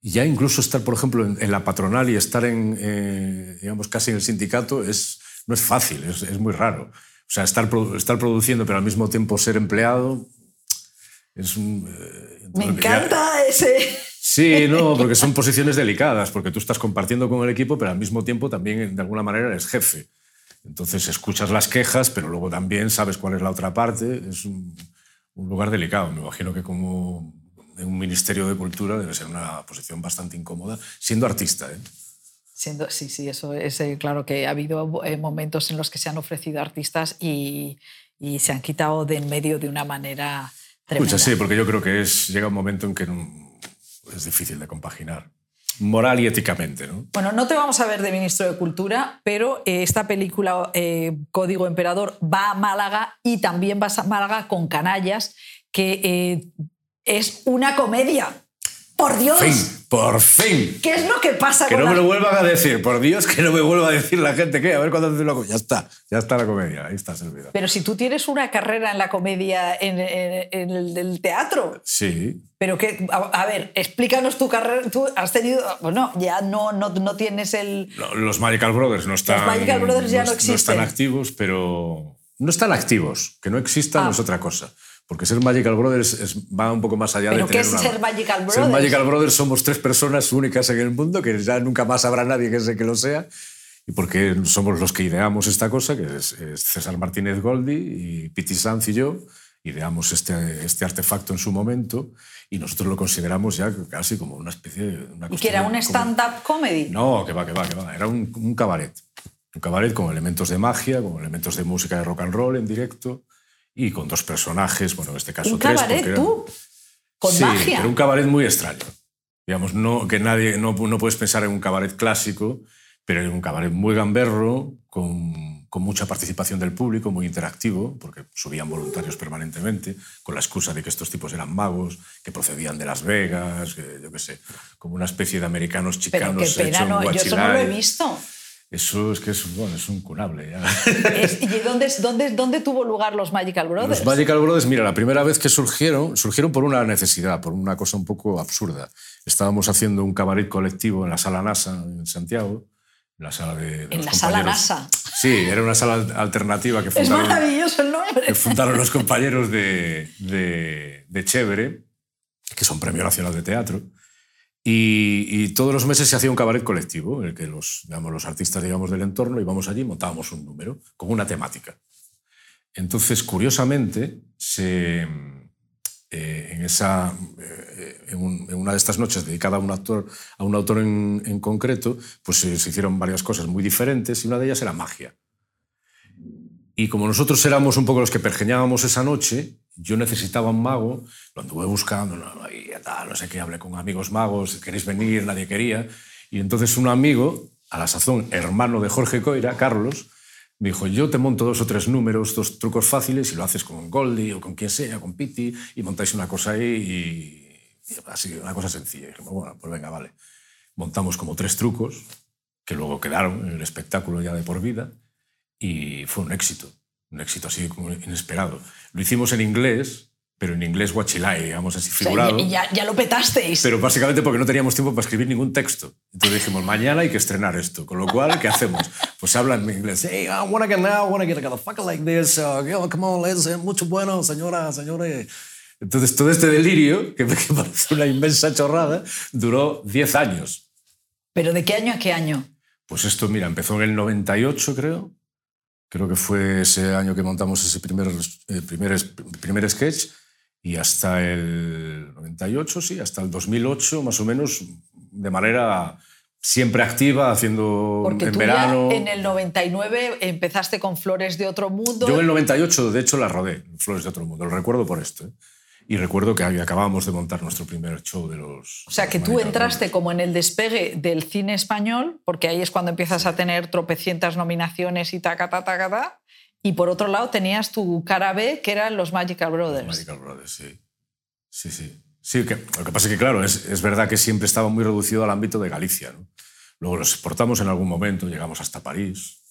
[SPEAKER 2] ya incluso estar, por ejemplo, en, la patronal y estar en, eh, digamos, casi en el sindicato es, no es fácil, es, es muy raro. O sea, estar, estar produciendo pero al mismo tiempo ser empleado es un...
[SPEAKER 1] Eh, Me encanta ese...
[SPEAKER 2] Sí, no, porque son posiciones delicadas, porque tú estás compartiendo con el equipo, pero al mismo tiempo también de alguna manera eres jefe. Entonces escuchas las quejas, pero luego también sabes cuál es la otra parte. Es un, un lugar delicado. Me imagino que como en un ministerio de cultura debe ser una posición bastante incómoda, siendo artista. ¿eh?
[SPEAKER 1] Siendo, sí, sí, eso es eh, claro que ha habido eh, momentos en los que se han ofrecido artistas y, y se han quitado de en medio de una manera tremenda.
[SPEAKER 2] sí, porque yo creo que es, llega un momento en que es difícil de compaginar moral y éticamente. ¿no?
[SPEAKER 1] Bueno, no te vamos a ver de ministro de Cultura, pero esta película Código Emperador va a Málaga y también vas a Málaga con Canallas, que es una comedia. ¡Por Dios!
[SPEAKER 2] Fin, por fin.
[SPEAKER 1] ¿Qué es lo que pasa
[SPEAKER 2] que no me lo vuelvan a decir, por Dios, que no me vuelva a decir la gente que, a ver cuándo hace lo Ya está, ya está la comedia, ahí está servida.
[SPEAKER 1] Pero si tú tienes una carrera en la comedia, en, el teatro.
[SPEAKER 2] Sí.
[SPEAKER 1] Pero que, a, ver, explícanos tu carrera. Tú has tenido. Bueno, ya no, no, no tienes el.
[SPEAKER 2] los Magical Brothers no están.
[SPEAKER 1] Los Magical Brothers ya no, existen.
[SPEAKER 2] No están activos, pero. No están activos. Que no existan no es ah. otra cosa. Porque ser Magical Brothers va un poco más allá
[SPEAKER 1] ¿Pero
[SPEAKER 2] de
[SPEAKER 1] qué es ser Magical Brothers?
[SPEAKER 2] Ser Magical Brothers somos tres personas únicas en el mundo, que ya nunca más habrá nadie que, que lo sea. Y porque somos los que ideamos esta cosa, que es, César Martínez Goldi y Piti Sanz y yo, ideamos este, este artefacto en su momento y nosotros lo consideramos ya casi como una especie de... Una
[SPEAKER 1] ¿Y que era un stand-up comedy?
[SPEAKER 2] No, que va, que va, que va. Era un, un cabaret. Un cabaret con elementos de magia, con elementos de música de rock and roll en directo y con dos personajes, bueno, en este caso
[SPEAKER 1] ¿Un
[SPEAKER 2] tres.
[SPEAKER 1] cabaret tú? ¿Con
[SPEAKER 2] sí,
[SPEAKER 1] magia?
[SPEAKER 2] Pero un cabaret muy extraño. Digamos, no, que nadie, no, no puedes pensar en un cabaret clásico, pero en un cabaret muy gamberro, con, con, mucha participación del público, muy interactivo, porque subían voluntarios permanentemente, con la excusa de que estos tipos eran magos, que procedían de Las Vegas, que, yo qué sé, como una especie de americanos chicanos.
[SPEAKER 1] Pero qué pena, no, yo eso no lo he visto.
[SPEAKER 2] Eso es que es, bueno, es un curable. Ya.
[SPEAKER 1] ¿Y dónde, dónde, dónde, tuvo lugar los Magical Brothers?
[SPEAKER 2] Los Magical Brothers, mira, la primera vez que surgieron, surgieron por una necesidad, por una cosa un poco absurda. Estábamos haciendo un cabaret colectivo en la Sala NASA en Santiago, en la sala de...
[SPEAKER 1] ¿En la Sala NASA?
[SPEAKER 2] Sí, era una sala alternativa que fundaron...
[SPEAKER 1] Es maravilloso el nombre.
[SPEAKER 2] Que fundaron los compañeros de, de, de Chévere, que son Premio Nacional de Teatro. Y, todos los meses se hacía un cabaret colectivo, en el que los, digamos, los artistas digamos, del entorno íbamos allí y montábamos un número con una temática. Entonces, curiosamente, se, eh, en, esa, eh, en, una de estas noches dedicada a un, actor, a un autor en, en concreto, pues se, se, hicieron varias cosas muy diferentes y una de ellas era magia. Y como nosotros éramos un poco los que pergeñábamos esa noche, yo necesitaba un mago, lo anduve buscando, no, sé qué, hablé con amigos magos, queréis venir, nadie quería. Y entonces un amigo, a la sazón hermano de Jorge Coira, Carlos, me dijo, yo te monto dos o tres números, dos trucos fáciles y lo haces con Goldie o con quien sea, con Piti, y montáis una cosa ahí y, así, una cosa sencilla. Y dije, bueno, pues venga, vale. Montamos como tres trucos que luego quedaron en el espectáculo ya de por vida y fue un éxito, un éxito así como inesperado. Lo hicimos en inglés, pero en inglés guachilay, digamos así, figurado.
[SPEAKER 1] y ya, ya, lo petasteis.
[SPEAKER 2] Pero básicamente porque no teníamos tiempo para escribir ningún texto. Entonces dijimos, mañana hay que estrenar esto. Con lo cual, ¿qué hacemos? Pues hablan en inglés. Hey, I wanna get now, I wanna get a fucker like this. Uh, come on, let's, uh, mucho bueno, señora, señores. Entonces, todo este delirio, que me parece una inmensa chorrada, duró 10 años.
[SPEAKER 1] ¿Pero de qué año a qué año?
[SPEAKER 2] Pues esto, mira, empezó en el 98, creo. Creo que fue ese año que montamos ese primer, eh, primer, primer sketch y hasta el 98, sí, hasta el 2008 más o menos, de manera siempre activa, haciendo
[SPEAKER 1] Porque
[SPEAKER 2] en
[SPEAKER 1] tú
[SPEAKER 2] verano.
[SPEAKER 1] Ya en el 99 empezaste con Flores de Otro Mundo.
[SPEAKER 2] Yo en el 98, de hecho, la rodé, Flores de Otro Mundo, lo recuerdo por esto. ¿eh? Y recuerdo que acabábamos de montar nuestro primer show de los...
[SPEAKER 1] O sea, que tú entraste como en el despegue del cine español, porque ahí es cuando empiezas a tener tropecientas nominaciones y taca, ta, ta, ta, y por otro lado tenías tu cara B, que eran los Magical Brothers.
[SPEAKER 2] Los Magical Brothers, sí. Sí, sí. Sí, que, lo que pasa es que, claro, es, es, verdad que siempre estaba muy reducido al ámbito de Galicia. ¿no? Luego los exportamos en algún momento, llegamos hasta París.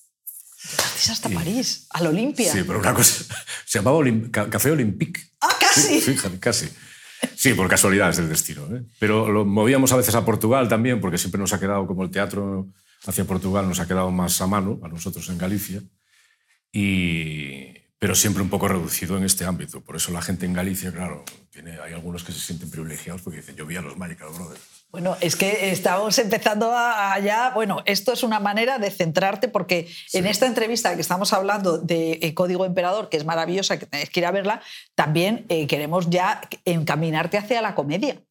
[SPEAKER 1] ¿Llegasteis hasta París? ¿Al Olimpia?
[SPEAKER 2] Sí, pero una cosa... Se llamaba Café Olympique.
[SPEAKER 1] ¡Ah, casi!
[SPEAKER 2] Sí, fíjate, casi. Sí, por casualidades del destino. ¿eh? Pero lo movíamos a veces a Portugal también, porque siempre nos ha quedado, como el teatro hacia Portugal, nos ha quedado más a mano, a nosotros en Galicia. Y, pero siempre un poco reducido en este ámbito. Por eso la gente en Galicia, claro, tiene, hay algunos que se sienten privilegiados porque dicen, yo vi a los Magical Brothers.
[SPEAKER 1] Bueno, es que estamos empezando allá. Bueno, esto es una manera de centrarte porque en esta entrevista que estamos hablando de eh, Código Emperador, que es maravillosa, que tenéis que ir a verla, también eh, queremos ya encaminarte hacia la comedia.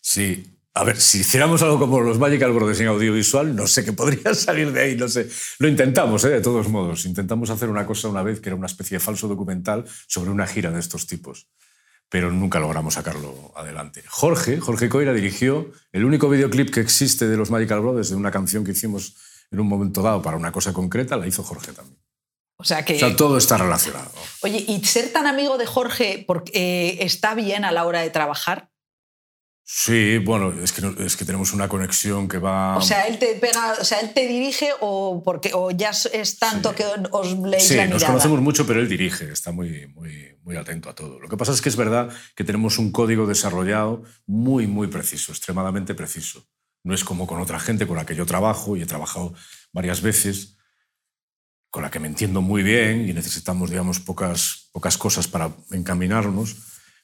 [SPEAKER 2] Sí, a ver, si hiciéramos algo como los Magical Brothers en audiovisual, no sé qué podría salir de ahí, no sé. Lo intentamos, ¿eh? de todos modos. Intentamos hacer una cosa una vez que era una especie de falso documental sobre una gira de estos tipos pero nunca logramos sacarlo adelante. Jorge, Jorge Coira dirigió el único videoclip que existe de los Magical Brothers de una canción que hicimos en un momento dado para una cosa concreta, la hizo Jorge también.
[SPEAKER 1] O sea que...
[SPEAKER 2] O sea, todo está relacionado.
[SPEAKER 1] Oye, ¿y ser tan amigo de Jorge porque, eh, está bien a la hora de trabajar?
[SPEAKER 2] Sí, bueno, es que, es que tenemos una conexión que va...
[SPEAKER 1] O sea, él te pega, o sea, él te dirige o, porque, o ya es tanto que os leéis
[SPEAKER 2] sí,
[SPEAKER 1] la mirada.
[SPEAKER 2] nos conocemos mucho, pero él dirige, está muy, muy, muy atento a todo. Lo que pasa es que es verdad que tenemos un código desarrollado muy, muy preciso, extremadamente preciso. No es como con otra gente con la que yo trabajo y he trabajado varias veces, con la que me entiendo muy bien y necesitamos, digamos, pocas, pocas cosas para encaminarnos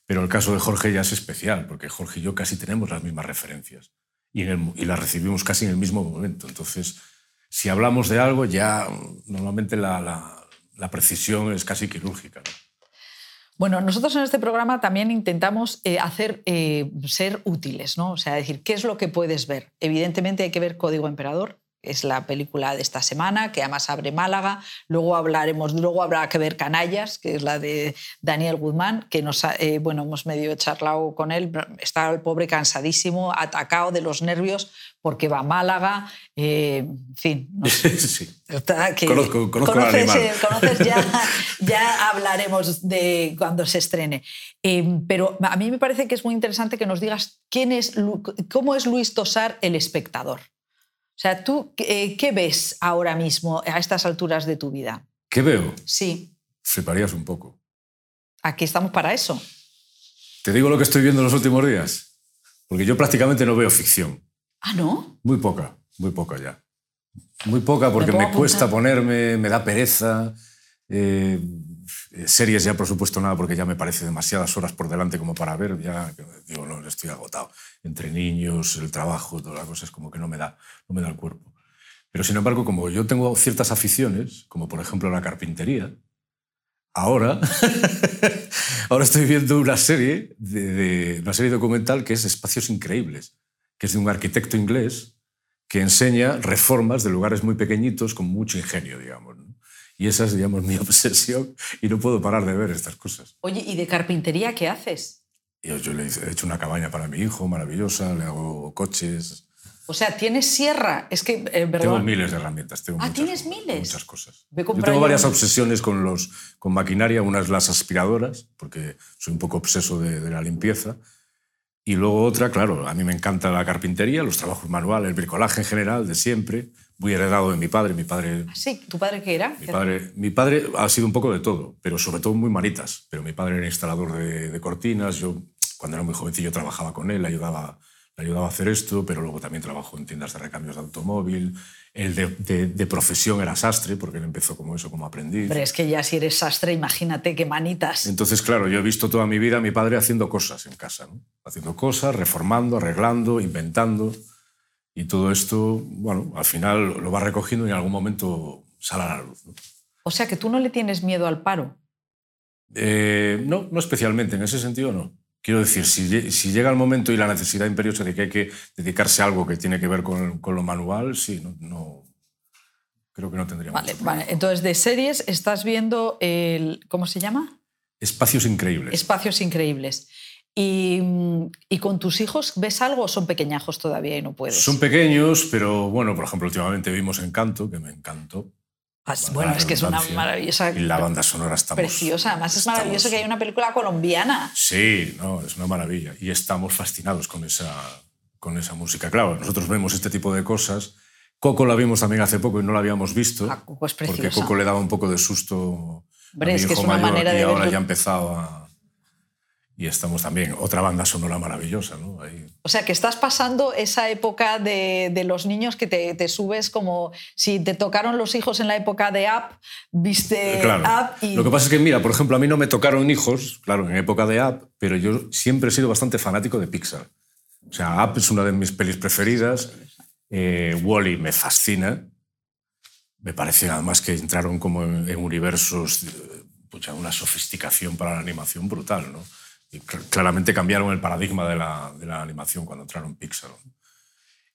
[SPEAKER 2] pero el caso de Jorge ya es especial, porque Jorge y yo casi tenemos las mismas referencias y, las recibimos casi en el mismo momento. Entonces, si hablamos de algo, ya normalmente la, la, precisión es casi quirúrgica.
[SPEAKER 1] Bueno, nosotros en este programa también intentamos eh, hacer eh, ser útiles, ¿no? O sea, decir, ¿qué es lo que puedes ver? Evidentemente hay que ver Código Emperador, es la película de esta semana, que además abre Málaga. Luego hablaremos, luego habrá que ver Canallas, que es la de Daniel Guzmán, que nos eh, bueno, hemos medio charlado con él. Está el pobre cansadísimo, atacado de los nervios porque va a Málaga. Eh, en fin.
[SPEAKER 2] sí. conozco, conozco
[SPEAKER 1] conoces, conoces ya, ya hablaremos de cuando se estrene. Eh, pero a mí me parece que es muy interesante que nos digas quién es, cómo es Luis Tosar el espectador. O sea, ¿tú eh, qué ves ahora mismo a estas alturas de tu vida?
[SPEAKER 2] ¿Qué veo?
[SPEAKER 1] Sí.
[SPEAKER 2] Fliparías un poco.
[SPEAKER 1] Aquí estamos para eso.
[SPEAKER 2] Te digo lo que estoy viendo en los últimos días. Porque yo prácticamente no veo ficción.
[SPEAKER 1] Ah, ¿no?
[SPEAKER 2] Muy poca, muy poca ya. Muy poca porque me, cuesta ponerme, me da pereza. Eh, series ya, por supuesto, nada, porque ya me parece demasiadas horas por delante como para ver. Ya digo, no, estoy agotado. Entre niños, el trabajo, todas las cosas, como que no me da, no me da el cuerpo. Pero sin embargo, como yo tengo ciertas aficiones, como por ejemplo la carpintería, ahora, ahora estoy viendo una serie, de, una serie documental que es Espacios Increíbles, que es de un arquitecto inglés que enseña reformas de lugares muy pequeñitos con mucho ingenio, digamos. Y esa es, digamos, mi obsesión y no puedo parar de ver estas cosas.
[SPEAKER 1] Oye, ¿y de carpintería qué haces?
[SPEAKER 2] Yo, yo le he hecho una cabaña para mi hijo, maravillosa, le hago coches.
[SPEAKER 1] O sea, ¿tienes sierra? Es que, eh, ¿verdad?
[SPEAKER 2] Tengo miles de herramientas. Tengo
[SPEAKER 1] ah,
[SPEAKER 2] muchas,
[SPEAKER 1] ¿tienes miles?
[SPEAKER 2] Muchas cosas. Yo tengo varias obsesiones con, los, con maquinaria. Una es las aspiradoras, porque soy un poco obseso de, de la limpieza. Y luego otra, claro, a mí me encanta la carpintería, los trabajos manuales, el bricolaje en general, de siempre muy heredado de mi padre. Mi padre
[SPEAKER 1] ¿Ah, sí, ¿tu padre qué era?
[SPEAKER 2] Mi padre, mi padre ha sido un poco de todo, pero sobre todo muy manitas. Pero mi padre era instalador de, cortinas. Yo, cuando era muy jovencillo, trabajaba con él, le ayudaba, le ayudaba a hacer esto, pero luego también trabajó en tiendas de recambios de automóvil. Él de, de, profesión era sastre, porque él empezó como eso, como aprendiz.
[SPEAKER 1] Pero es que ya si eres sastre, imagínate qué manitas.
[SPEAKER 2] Entonces, claro, yo he visto toda mi vida a mi padre haciendo cosas en casa, ¿no? haciendo cosas, reformando, arreglando, inventando. Y todo esto, bueno, al final lo va recogiendo y en algún momento sale a la luz.
[SPEAKER 1] O sea que tú no le tienes miedo al paro.
[SPEAKER 2] Eh, no, no especialmente, en ese sentido no. Quiero decir, si, si, llega el momento y la necesidad imperiosa de que hay que dedicarse a algo que tiene que ver con, con lo manual, sí, no, no, creo que no tendría
[SPEAKER 1] vale, vale, entonces de series estás viendo el, ¿cómo se llama?
[SPEAKER 2] Espacios Increíbles.
[SPEAKER 1] Espacios Increíbles. ¿Y, con tus hijos ves algo o son pequeñajos todavía y no puedes?
[SPEAKER 2] Son pequeños, pero bueno, por ejemplo, últimamente vimos Encanto, que me encantó.
[SPEAKER 1] Ah, bueno, es que es una maravillosa.
[SPEAKER 2] Y la banda sonora está
[SPEAKER 1] preciosa. Además, es maravilloso que haya una película colombiana.
[SPEAKER 2] Sí, no, es una maravilla. Y estamos fascinados con esa, con esa música. Claro, nosotros vemos este tipo de cosas. Coco la vimos también hace poco y no la habíamos visto.
[SPEAKER 1] Ah, Coco es preciosa.
[SPEAKER 2] Porque Coco le daba un poco de susto a mi hijo mayor y ahora ya ha empezado a y estamos también, otra banda sonora maravillosa. ¿no? Ahí.
[SPEAKER 1] O sea, que estás pasando esa época de, de los niños que te, te, subes como si te tocaron los hijos en la época de App, viste
[SPEAKER 2] Eh, claro.
[SPEAKER 1] App y...
[SPEAKER 2] Lo que pasa es que, mira, por ejemplo, a mí no me tocaron hijos, claro, en época de App, pero yo siempre he sido bastante fanático de Pixar. O sea, App es una de mis pelis preferidas, eh, Wally me fascina, me parece además que entraron como en, en universos, eh, pucha, una sofisticación para la animación brutal, ¿no? Claramente cambiaron el paradigma de la, de la animación cuando entraron en Pixar.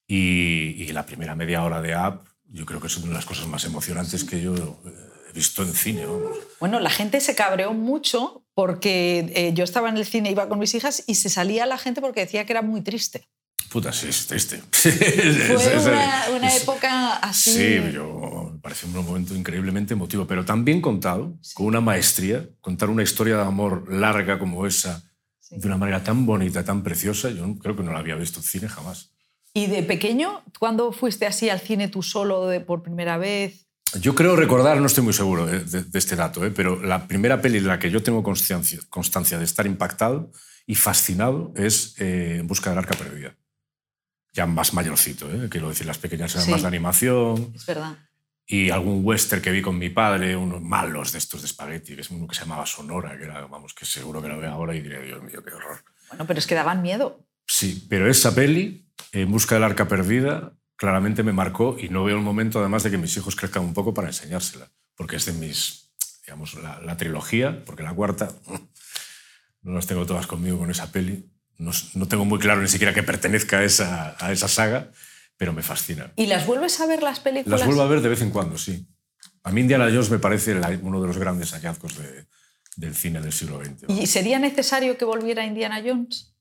[SPEAKER 2] Y, y, la primera media hora de App, yo creo que es una de las cosas más emocionantes que yo eh, he visto en cine. Vamos.
[SPEAKER 1] Bueno, la gente se cabreó mucho porque eh, yo estaba en el cine, iba con mis hijas y se salía la gente porque decía que era muy triste.
[SPEAKER 2] Puta, sí, es triste.
[SPEAKER 1] Fue una, una época así.
[SPEAKER 2] Sí, yo, me parece un momento increíblemente emotivo, pero tan bien contado, sí. con una maestría, contar una historia de amor larga como esa, sí. de una manera tan bonita, tan preciosa, yo creo que no la había visto en cine jamás.
[SPEAKER 1] ¿Y de pequeño, cuándo fuiste así al cine tú solo de, por primera vez?
[SPEAKER 2] Yo creo recordar, no estoy muy seguro de, de, de este dato, ¿eh? pero la primera peli de la que yo tengo constancia, constancia de estar impactado y fascinado es eh, En busca del arca perdida ya más mayorcito, ¿eh? quiero decir, las pequeñas eran
[SPEAKER 1] sí,
[SPEAKER 2] más de animación.
[SPEAKER 1] Es verdad.
[SPEAKER 2] Y algún western que vi con mi padre, unos malos de estos de espagueti, que es uno que se llamaba Sonora, que era, vamos, que seguro que lo veo ahora y diré, Dios mío, qué horror.
[SPEAKER 1] Bueno, pero es que daban miedo.
[SPEAKER 2] Sí, pero esa peli, En busca del arca perdida, claramente me marcó y no veo el momento, además, de que mis hijos crezcan un poco para enseñársela, porque es de mis, digamos, la, la trilogía, porque la cuarta no las tengo todas conmigo con esa peli, no, no, tengo muy claro ni siquiera que pertenezca a esa, a esa saga, pero me fascina.
[SPEAKER 1] ¿Y las vuelves a ver las películas?
[SPEAKER 2] Las vuelvo a ver de vez en cuando, sí. A mí Indiana Jones me parece uno de los grandes hallazgos de, del cine del siglo XX.
[SPEAKER 1] ¿Y sería necesario que volviera Indiana Jones?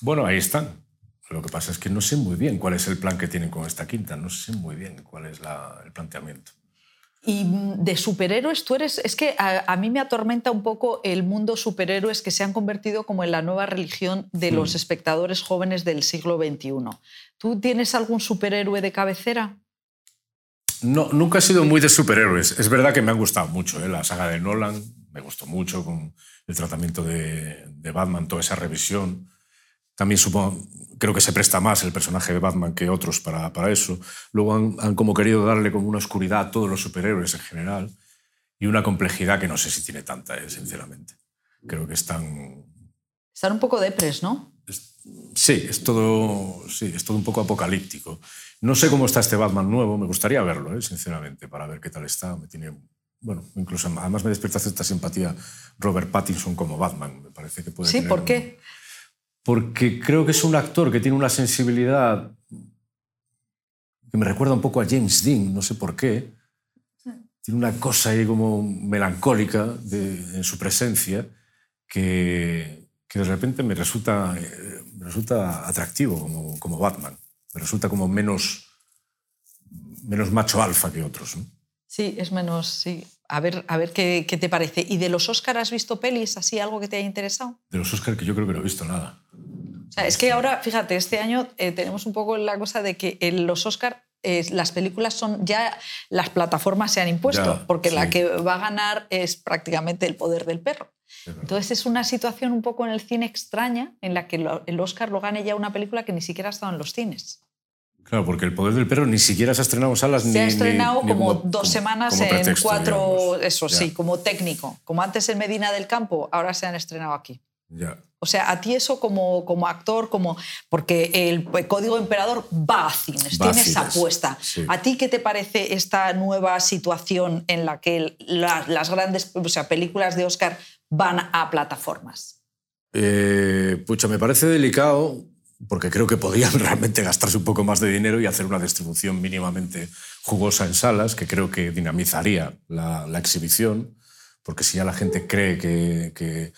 [SPEAKER 2] Bueno, ahí están. Lo que pasa es que no sé muy bien cuál es el plan que tienen con esta quinta, no sé muy bien cuál es la, el planteamiento.
[SPEAKER 1] Y de superhéroes, tú eres. Es que a, a, mí me atormenta un poco el mundo superhéroes que se han convertido como en la nueva religión de los espectadores jóvenes del siglo XXI. ¿Tú tienes algún superhéroe de cabecera?
[SPEAKER 2] No, nunca he sido muy de superhéroes. Es verdad que me han gustado mucho. ¿eh? La saga de Nolan me gustó mucho con el tratamiento de, de Batman, toda esa revisión. También supongo, creo que se presta más el personaje de Batman que otros para, para eso. Luego han, han, como querido darle como una oscuridad a todos los superhéroes en general y una complejidad que no sé si tiene tanta, eh, sinceramente. Creo que están...
[SPEAKER 1] Están un poco depres, ¿no?
[SPEAKER 2] Es, sí, es todo, sí, es todo un poco apocalíptico. No sé cómo está este Batman nuevo, me gustaría verlo, ¿eh? sinceramente, para ver qué tal está. Me tiene, bueno, incluso además me despierta cierta simpatía Robert Pattinson como Batman. Me parece que puede
[SPEAKER 1] Sí,
[SPEAKER 2] tener
[SPEAKER 1] ¿por qué?
[SPEAKER 2] Un, porque creo que es un actor que tiene una sensibilidad que me recuerda un poco a James Dean, no sé por qué. Tiene una cosa ahí como melancólica de, en su presencia que, que de repente me resulta, me resulta atractivo como, como, Batman. Me resulta como menos, menos macho alfa que otros. ¿no?
[SPEAKER 1] Sí, es menos, sí. A ver, a ver qué, qué, te parece. ¿Y de los Oscars has visto pelis así, algo que te haya interesado?
[SPEAKER 2] De los Oscars que yo creo que no he visto nada.
[SPEAKER 1] O sea, es que ahora, fíjate, este año eh, tenemos un poco la cosa de que en los Oscars eh, las películas son ya las plataformas se han impuesto,
[SPEAKER 2] ya,
[SPEAKER 1] porque
[SPEAKER 2] sí.
[SPEAKER 1] la que va a ganar es prácticamente el poder del perro. Entonces es una situación un poco en el cine extraña en la que lo, el Oscar lo gane ya una película que ni siquiera ha estado en los cines.
[SPEAKER 2] Claro, porque El Poder del Perro ni siquiera se ha estrenado en salas
[SPEAKER 1] se
[SPEAKER 2] ni.
[SPEAKER 1] Ha estrenado
[SPEAKER 2] ni,
[SPEAKER 1] como,
[SPEAKER 2] ni
[SPEAKER 1] dos semanas
[SPEAKER 2] como
[SPEAKER 1] en
[SPEAKER 2] pretexto,
[SPEAKER 1] cuatro.
[SPEAKER 2] digamos.
[SPEAKER 1] Eso
[SPEAKER 2] Ya.
[SPEAKER 1] sí, como técnico. Como antes en Medina del Campo, ahora se han estrenado aquí.
[SPEAKER 2] Ya.
[SPEAKER 1] O sea, a ti eso como, como actor, como porque el Código Emperador va a cines,
[SPEAKER 2] Va a
[SPEAKER 1] tienes apuesta.
[SPEAKER 2] sí.
[SPEAKER 1] ¿A ti qué te parece esta nueva situación en la que la- las grandes o sea, películas de Oscar van a plataformas?
[SPEAKER 2] Eh, pucha, me parece delicado porque creo que podrían realmente gastarse un poco más de dinero y hacer una distribución mínimamente jugosa en salas, que creo que dinamizaría la, la exhibición, porque si ya la gente cree que, que,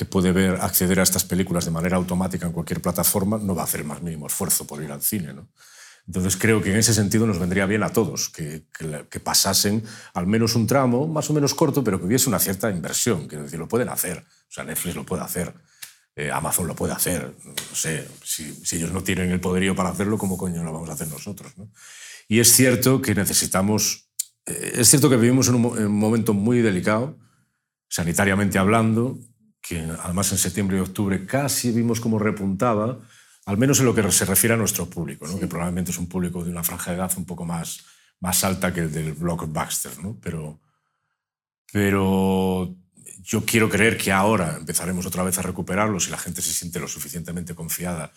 [SPEAKER 2] que puede ver, acceder a estas películas de manera automática en cualquier plataforma, no va a hacer el más mínimo esfuerzo por ir al cine. ¿no? Entonces creo que en ese sentido nos vendría bien a todos que, que, que pasasen al menos un tramo, más o menos corto, pero que hubiese una cierta inversión. Quiero decir, lo pueden hacer. O sea, Netflix lo puede hacer. eh, Amazon lo puede hacer. No sé, si, si ellos no tienen el poderío para hacerlo, ¿cómo coño lo vamos a hacer nosotros? ¿no? Y es cierto que necesitamos... eh, Es cierto que vivimos en un, en un momento muy delicado, sanitariamente hablando, que además en septiembre y octubre casi vimos cómo repuntaba, al menos en lo que se refiere a nuestro público, ¿no? que probablemente es un público de una franja de edad un poco más, más alta que el del blockbuster, ¿no? pero, pero yo quiero creer que ahora empezaremos otra vez a recuperarlo si la gente se siente lo suficientemente confiada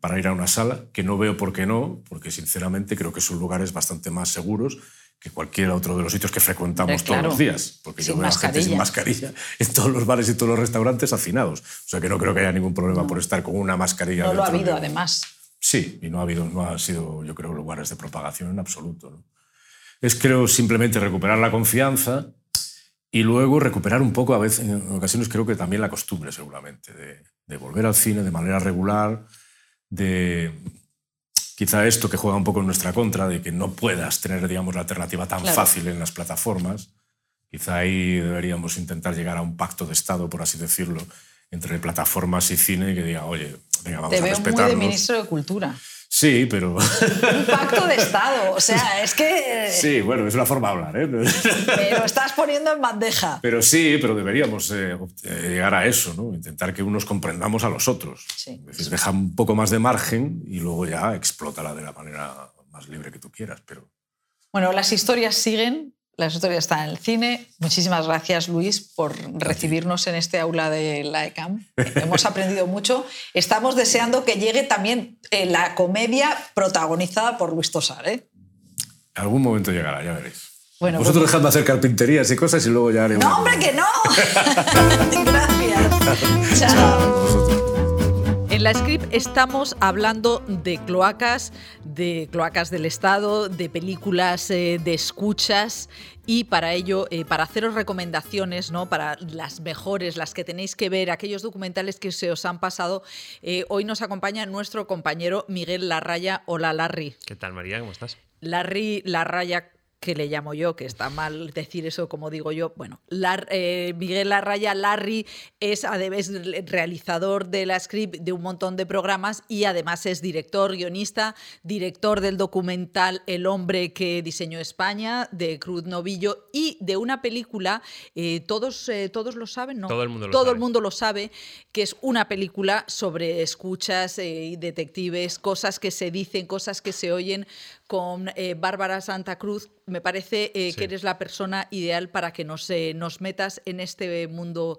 [SPEAKER 2] para ir a una sala, que no veo por qué no, porque sinceramente creo que son lugares bastante más seguros que cualquier otro de los sitios que frecuentamos todos los días. Porque yo veo a gente sin mascarilla en todos los bares y todos los restaurantes hacinados. O sea que no creo que haya ningún problema por estar con una mascarilla.
[SPEAKER 1] No lo ha habido, además.
[SPEAKER 2] Sí, y no ha habido, no ha sido, yo creo, lugares de propagación en absoluto. Es creo simplemente recuperar la confianza y luego recuperar un poco, a veces, en ocasiones creo que también la costumbre seguramente, de, de volver al cine de manera regular, de quizá esto que juega un poco en nuestra contra, de que no puedas tener digamos, la alternativa tan fácil en las plataformas. Quizá ahí deberíamos intentar llegar a un pacto de Estado, por así decirlo, entre plataformas y cine que diga, oye, venga, vamos
[SPEAKER 1] Te
[SPEAKER 2] a
[SPEAKER 1] veo
[SPEAKER 2] respetarnos.
[SPEAKER 1] muy de ministro de Cultura.
[SPEAKER 2] Sí, pero...
[SPEAKER 1] Un pacto de Estado, o sea, es que...
[SPEAKER 2] Sí, bueno, es una forma de hablar, ¿eh?
[SPEAKER 1] Pero estás poniendo en bandeja.
[SPEAKER 2] Pero sí, pero deberíamos eh, llegar a eso, ¿no? Intentar que unos comprendamos a los otros.
[SPEAKER 1] Sí.
[SPEAKER 2] Es decir, deja un poco más de margen y luego ya explótala de la manera más libre que tú quieras, pero...
[SPEAKER 1] Bueno, las historias siguen, las historias están en el cine. Muchísimas gracias, Luis, por recibirnos en este aula de la ECAM. Hemos aprendido mucho. Estamos deseando que llegue también eh, la comedia protagonizada por Luis Tosar. ¿eh?
[SPEAKER 2] En algún momento llegará, ya veréis.
[SPEAKER 1] Bueno,
[SPEAKER 2] Vosotros
[SPEAKER 1] pues-
[SPEAKER 2] dejadme hacer carpinterías y cosas y luego ya haré una
[SPEAKER 1] ¡No, hombre,
[SPEAKER 2] cosa.
[SPEAKER 1] que no! gracias. Chao. En la script estamos hablando de cloacas, de cloacas del Estado, de películas eh, de escuchas y para ello, eh, para haceros recomendaciones, ¿no? para las mejores, las que tenéis que ver, aquellos documentales que se os han pasado, eh, hoy nos acompaña nuestro compañero Miguel Larraya. Hola Larry.
[SPEAKER 3] ¿Qué tal, María? ¿Cómo estás?
[SPEAKER 1] Larry Larraya que le llamo yo, que está mal decir eso como digo yo. Bueno, Lar- eh, Miguel Larraya Larry es además realizador de la script de un montón de programas y además es director, guionista, director del documental El hombre que diseñó España, de Cruz Novillo y de una película, eh, todos, eh, todos lo saben, ¿no?
[SPEAKER 3] Todo el mundo lo
[SPEAKER 1] Todo
[SPEAKER 3] sabe.
[SPEAKER 1] el mundo lo sabe, que es una película sobre escuchas y detectives, cosas que se dicen, cosas que se oyen, con eh, Bárbara Santa Cruz. Me parece eh,
[SPEAKER 3] Sí.
[SPEAKER 1] que eres la persona ideal para que nos, eh, nos metas en este mundo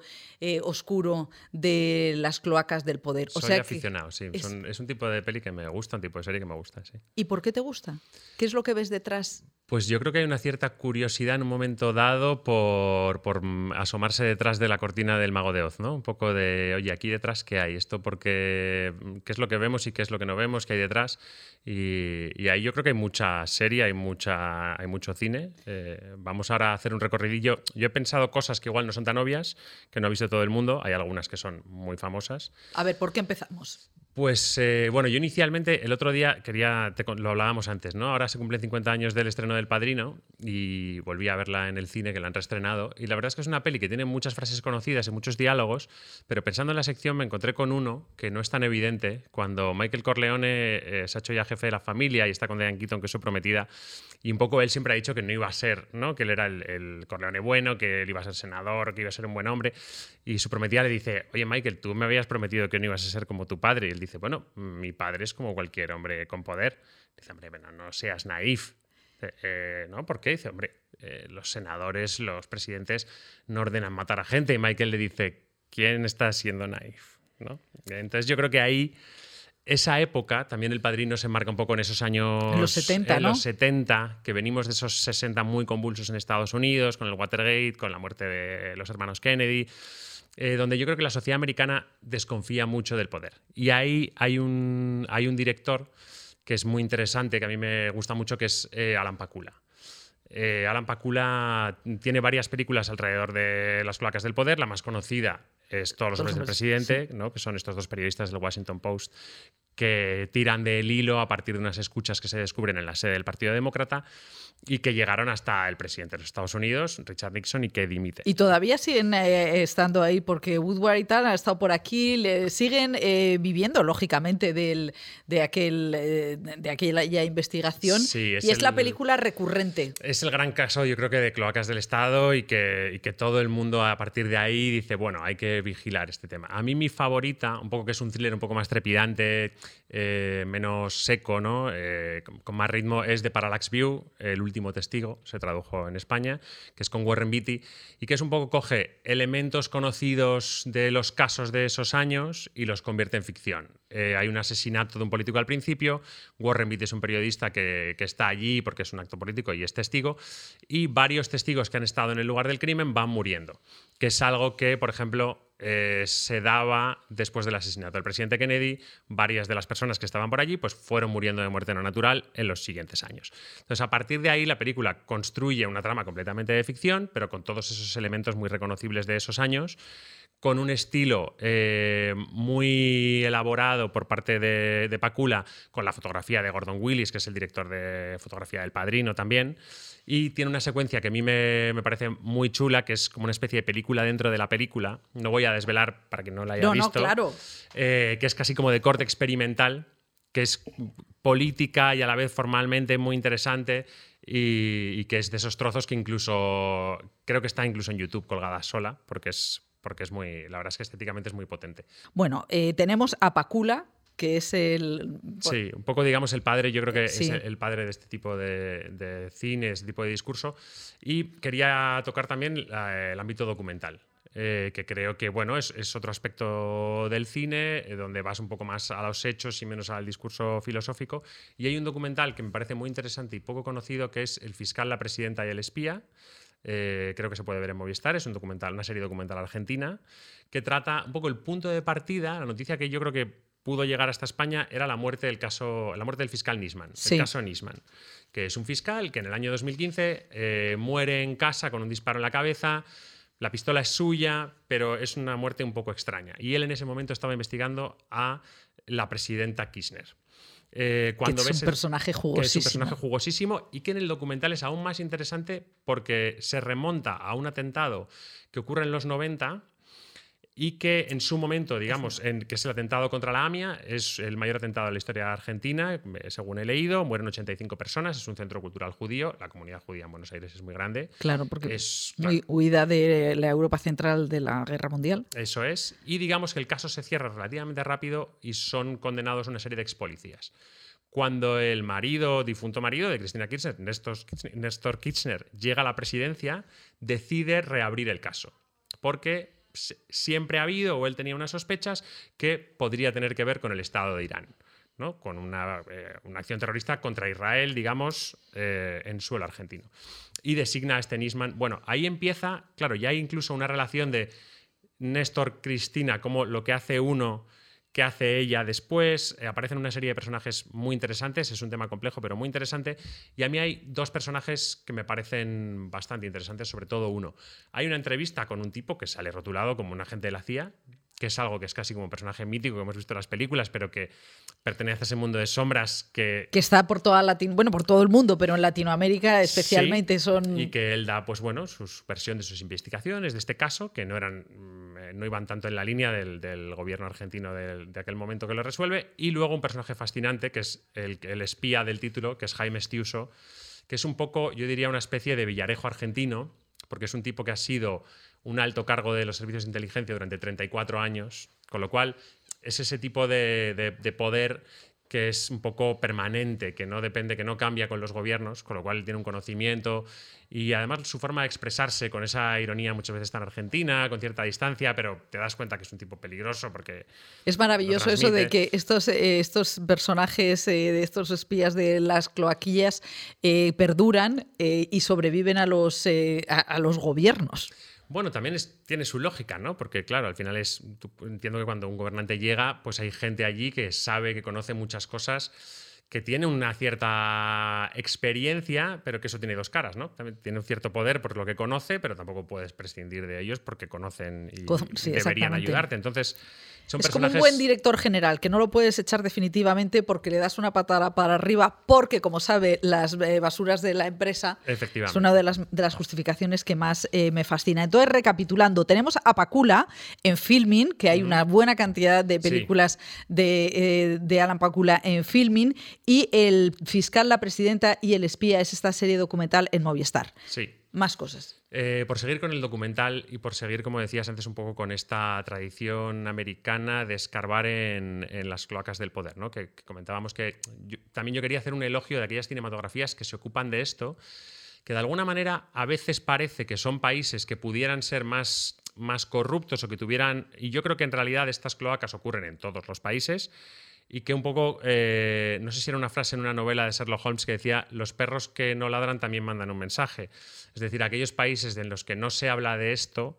[SPEAKER 1] oscuro de las cloacas del poder. O
[SPEAKER 3] Soy
[SPEAKER 1] sea que-
[SPEAKER 3] aficionado, sí.
[SPEAKER 1] es-
[SPEAKER 3] Son- Es... un tipo de peli que me gusta, un tipo de serie que me gusta, sí.
[SPEAKER 1] ¿Y por qué te gusta? ¿Qué es lo que ves detrás?
[SPEAKER 3] Pues yo creo que hay una cierta curiosidad en un momento dado por, por, mm, asomarse detrás de la cortina del mago de Oz, ¿no? Un poco de, oye, aquí detrás, ¿qué hay? Esto porque, mm, ¿qué es lo que vemos y qué es lo que no vemos? ¿Qué hay detrás? Y, ahí yo creo que hay mucha serie, hay, mucha, hay mucho cine. Eh, vamos ahora a hacer un recorridillo. Yo he pensado cosas que igual no son tan obvias, que no ha visto todo el mundo. Hay algunas que son muy famosas.
[SPEAKER 1] A ver, ¿por qué empezamos?
[SPEAKER 3] Pues eh, bueno, yo inicialmente el otro día quería, te lo hablábamos antes, ¿no? Ahora se cumplen 50 años del estreno del Padrino y volví a verla en el cine que la han reestrenado y la verdad es que es una peli que tiene muchas frases conocidas y muchos diálogos, pero pensando en la sección me encontré con uno que no es tan evidente cuando Michael Corleone eh, se ha hecho ya jefe de la familia y está con Diane Keaton que es su prometida y un poco él siempre ha dicho que no iba a ser, ¿no? Que él era el, el Corleone bueno, que él iba a ser senador, que iba a ser un buen hombre y su prometida le dice, oye Michael, tú me habías prometido que no ibas a ser como tu padre. Y él dice, bueno, mi padre es como cualquier hombre con poder. Dice, hombre, bueno, no seas naif. Eh, eh, ¿No? ¿Por qué? Dice, hombre, eh, los senadores, los presidentes no ordenan matar a gente. Y Michael le dice, ¿quién está siendo naif? ¿No? Entonces yo creo que ahí, esa época, también el padrino se marca un poco en esos años...
[SPEAKER 1] En los 70,
[SPEAKER 3] en
[SPEAKER 1] ¿no?
[SPEAKER 3] los 70, que venimos de esos 60 muy convulsos en Estados Unidos, con el Watergate, con la muerte de los hermanos Kennedy eh, donde yo creo que la sociedad americana desconfía mucho del poder. Y ahí hay un, hay un director que es muy interesante, que a mí me gusta mucho, que es eh, Alan Pakula. Eh, Alan Pakula tiene varias películas alrededor de las placas del poder. La más conocida es Todos los hombres del presidente, ¿no? que son estos dos periodistas del Washington Post que tiran del hilo a partir de unas escuchas que se descubren en la sede del Partido Demócrata y que llegaron hasta el presidente de los Estados Unidos, Richard Nixon, y que dimite.
[SPEAKER 1] Y todavía siguen eh, estando ahí porque Woodward y tal han estado por aquí, le, siguen eh, viviendo, lógicamente, del, de, aquel, eh, de aquella investigación.
[SPEAKER 3] Sí, es
[SPEAKER 1] y es
[SPEAKER 3] el-
[SPEAKER 1] la película recurrente.
[SPEAKER 3] Es el gran caso, yo creo que de cloacas del Estado y que, y que todo el mundo a partir de ahí dice, bueno, hay que vigilar este tema. A mí mi favorita, un poco que es un thriller un poco más trepidante, menos seco, ¿no? Con, con más ritmo, es de Parallax View, El último testigo, se tradujo en España, que es con Warren Beatty, y que es un poco coge elementos conocidos de los casos de esos años y los convierte en ficción. Eh, hay un asesinato de un político al principio, Warren Beatty es un periodista que, que está allí porque es un acto político y es testigo, y varios testigos que han estado en el lugar del crimen van muriendo, que es algo que, por ejemplo, eh, se daba después del asesinato del presidente Kennedy, varias de las personas que estaban por allí pues fueron muriendo de muerte no natural en los siguientes años. Entonces, a partir de ahí, la película construye una trama completamente de ficción, pero con todos esos elementos muy reconocibles de esos años, con un estilo eh, muy elaborado por parte de, de Pacula, con la fotografía de Gordon Willis, que es el director de fotografía del Padrino también. Y tiene una secuencia que a mí me, me parece muy chula, que es como una especie de película dentro de la película. No voy a desvelar para que no la haya
[SPEAKER 1] No, no,
[SPEAKER 3] visto.
[SPEAKER 1] claro.
[SPEAKER 3] eh, que es casi como de corte experimental, que es política y a la vez formalmente muy interesante. Y, y que es de esos trozos que incluso creo que está incluso en YouTube colgada sola, porque es, porque es muy, la verdad es que estéticamente es muy potente.
[SPEAKER 1] Bueno, eh, tenemos a Pacula, que es el...
[SPEAKER 3] Sí, un poco, digamos, el padre, yo creo que
[SPEAKER 1] Sí.
[SPEAKER 3] es el- padre de este tipo de, de cine, este tipo de discurso. Y quería tocar también la- el ámbito documental, eh, que creo que, bueno, es, es otro aspecto del cine, eh, donde vas un poco más a los hechos y menos al discurso filosófico. Y hay un documental que me parece muy interesante y poco conocido, que es El fiscal, la presidenta y el espía. Eh, creo que se puede ver en Movistar, es un documental, una serie documental argentina, que trata un poco el punto de partida, la noticia que yo creo que pudo llegar hasta España era la muerte del caso, la muerte del fiscal Nisman,
[SPEAKER 1] Sí.
[SPEAKER 3] el caso Nisman, que es un fiscal que en el año 2015 eh, muere en casa con un disparo en la cabeza. La pistola es suya, pero es una muerte un poco extraña. Y él en ese momento estaba investigando a la presidenta Kirchner. Eh, cuando
[SPEAKER 1] que es
[SPEAKER 3] ves
[SPEAKER 1] un personaje
[SPEAKER 3] que es un
[SPEAKER 1] jugosísimo.
[SPEAKER 3] personaje jugosísimo y que en el documental es aún más interesante porque se remonta a un atentado que ocurre en los 90 y que en su momento, digamos, en, que es el atentado contra la AMIA, es el mayor atentado de la historia argentina, eh, según he leído, mueren 85 personas, es un centro cultural judío, la comunidad judía en Buenos Aires es muy grande.
[SPEAKER 1] Claro, porque
[SPEAKER 3] Es,
[SPEAKER 1] muy huida de la Europa central de la Guerra Mundial.
[SPEAKER 3] Eso es. Y digamos que el caso se cierra relativamente rápido y son condenados una serie de ex policías. Cuando el marido, difunto marido de Cristina Kirchner, Néstor, Kirchner, llega a la presidencia, decide reabrir el caso. Porque siempre ha habido, o él tenía unas sospechas, que podría tener que ver con el Estado de Irán. ¿no? Con una, eh, una acción terrorista contra Israel, digamos, eh, en suelo argentino. Y designa a este Nisman. Bueno, ahí empieza, claro, ya hay incluso una relación de Néstor Cristina, como lo que hace uno, que hace ella después. Eh, aparecen una serie de personajes muy interesantes, es un tema complejo, pero muy interesante. Y a mí hay dos personajes que me parecen bastante interesantes, sobre todo uno. Hay una entrevista con un tipo que sale rotulado como un agente de la CIA, que es algo que es casi como un personaje mítico que hemos visto en las películas, pero que pertenece a ese mundo de sombras que,
[SPEAKER 1] Que está por toda Latin, bueno, por todo el mundo, pero en Latinoamérica especialmente
[SPEAKER 3] Sí,
[SPEAKER 1] son.
[SPEAKER 3] Y que él da, pues bueno, su versión de sus investigaciones de este caso, que no eran mm, no iban tanto en la línea del, del gobierno argentino de aquel momento que lo resuelve. Y luego un personaje fascinante, que es el, el espía del título, que es Jaime Estiuso, que es un poco, yo diría, una especie de villarejo argentino, porque es un tipo que ha sido un alto cargo de los servicios de inteligencia durante 34 años, con lo cual es ese tipo de, de- de poder que es un poco permanente, que no depende, que no cambia con los gobiernos, con lo cual tiene un conocimiento y además su forma de expresarse con esa ironía muchas veces tan argentina, con cierta distancia, pero te das cuenta que es un tipo peligroso porque
[SPEAKER 1] Es maravilloso eso de que estos, eh, estos personajes, eh, de estos espías de las cloaquillas, eh, perduran y sobreviven a los, a, a los gobiernos.
[SPEAKER 3] Bueno, también tiene su lógica, ¿no? Porque, claro, al final es. entiendo que cuando un gobernante llega, pues hay gente allí que sabe, que conoce muchas cosas que tiene una cierta experiencia, pero que eso tiene dos caras, ¿no? También tiene un cierto poder por lo que conoce, pero tampoco puedes prescindir de ellos porque conocen y,
[SPEAKER 1] Sí,
[SPEAKER 3] deberían ayudarte. Entonces, son
[SPEAKER 1] es como un buen director general, que no lo puedes echar definitivamente porque le das una patada para arriba, porque, como sabe, las eh, basuras de la empresa es una de las, de las justificaciones que más eh, me fascina. Entonces, recapitulando, tenemos a Pacula en Filming, que hay una buena cantidad de
[SPEAKER 3] Sí.
[SPEAKER 1] películas de, eh, de Alan Pacula en Filming, y El fiscal, la presidenta y el espía es esta serie documental en Movistar.
[SPEAKER 3] Sí.
[SPEAKER 1] Más cosas.
[SPEAKER 3] Eh, por seguir con el documental y por seguir, como decías antes, un poco con esta tradición americana de escarbar en, en las cloacas del poder, ¿no? que, que comentábamos que yo- también yo quería hacer un elogio de aquellas cinematografías que se ocupan de esto, que de alguna manera a veces parece que son países que pudieran ser más, más corruptos o que tuvieran, y yo creo que en realidad estas cloacas ocurren en todos los países, y que un poco, eh, no sé si era una frase en una novela de Sherlock Holmes que decía, los perros que no ladran también mandan un mensaje. Es decir, aquellos países en los que no se habla de esto,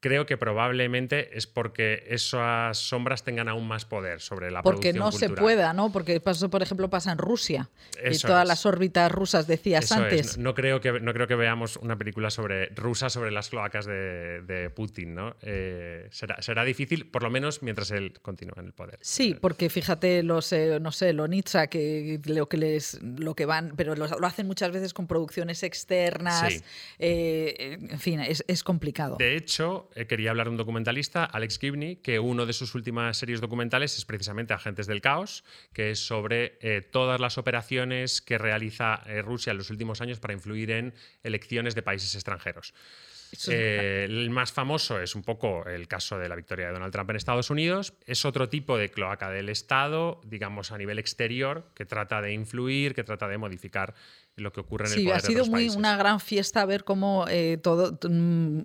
[SPEAKER 3] creo que probablemente es porque esas sombras tengan aún más poder sobre la
[SPEAKER 1] Porque
[SPEAKER 3] producción
[SPEAKER 1] no se pueda, ¿no? Porque pasó, por ejemplo, pasa en Rusia. y
[SPEAKER 3] Eso
[SPEAKER 1] todas
[SPEAKER 3] es.
[SPEAKER 1] las órbitas rusas, decías
[SPEAKER 3] Eso
[SPEAKER 1] antes.
[SPEAKER 3] es. No, creo que, no creo que veamos una película sobre rusa sobre las cloacas de, de Putin, ¿no? Eh, será, será difícil, por lo menos mientras él continúe en el poder.
[SPEAKER 1] Sí, porque fíjate, los, eh, no sé, lo Nitsa, que lo que les, lo que van, pero lo, lo hacen muchas veces con producciones externas.
[SPEAKER 3] Sí.
[SPEAKER 1] eh, en fin, es, es complicado.
[SPEAKER 3] De hecho, eh, quería hablar de un documentalista, Alex Gibney, que uno de sus últimas series documentales es precisamente Agentes del Caos, que es sobre eh, todas las operaciones que realiza eh, Rusia en los últimos años para influir en elecciones de países extranjeros. Eh, el más famoso es un poco el caso de la victoria de Donald Trump en Estados Unidos. Es otro tipo de cloaca del Estado, digamos a nivel exterior, que trata de influir, que trata de modificar lo que ocurre en el
[SPEAKER 1] Sí,
[SPEAKER 3] poder
[SPEAKER 1] ha
[SPEAKER 3] de
[SPEAKER 1] sido muy una gran fiesta ver cómo eh, todo, mm,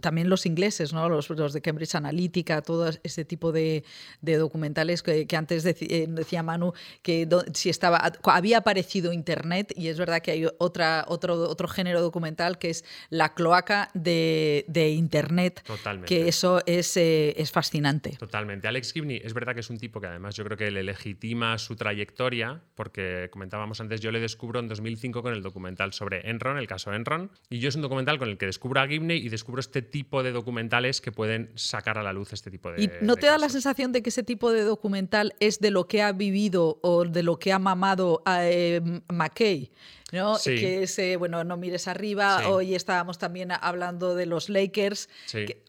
[SPEAKER 1] también los ingleses, ¿no? los, los de Cambridge Analytica, todo ese tipo de, de documentales que, que antes deci- eh, decía Manu que do- si estaba había aparecido Internet y es verdad que hay otra, otro, otro género documental que es la cloaca de, de Internet,
[SPEAKER 3] Totalmente.
[SPEAKER 1] que eso es, eh, es fascinante.
[SPEAKER 3] Totalmente. Alex Gibney es verdad que es un tipo que además yo creo que le legitima su trayectoria, porque comentábamos antes, yo le descubro en 2005 con el documental sobre Enron, el caso Enron, y yo es un documental con el que descubro a Gibney y descubro este tipo de documentales que pueden sacar a la luz este tipo de.
[SPEAKER 1] ¿Y no
[SPEAKER 3] de
[SPEAKER 1] te da la sensación de que ese tipo de documental es de lo que ha vivido o de lo que ha mamado a eh, McKay? ¿no?
[SPEAKER 3] Sí.
[SPEAKER 1] Que es, eh, bueno, no mires arriba.
[SPEAKER 3] Sí.
[SPEAKER 1] Hoy estábamos también hablando de los Lakers,
[SPEAKER 3] Sí,
[SPEAKER 1] que-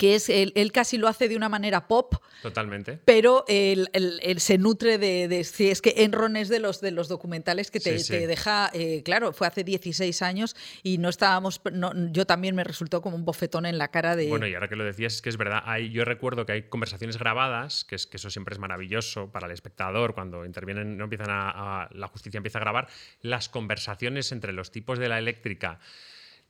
[SPEAKER 1] que es él, él casi lo hace de una manera pop,
[SPEAKER 3] totalmente.
[SPEAKER 1] pero él, él- él se nutre de, de- es que Enron es de los de los documentales que te,
[SPEAKER 3] Sí, sí.
[SPEAKER 1] te deja eh, claro fue hace 16 años y no estábamos no- yo también me resultó como un bofetón en la cara de
[SPEAKER 3] Bueno, y ahora que lo decías, es que es verdad. Hay, yo recuerdo que hay conversaciones grabadas, que, es, que eso siempre es maravilloso para el espectador, cuando intervienen, no empiezan a, a- la justicia empieza a grabar, las conversaciones entre los tipos de la eléctrica.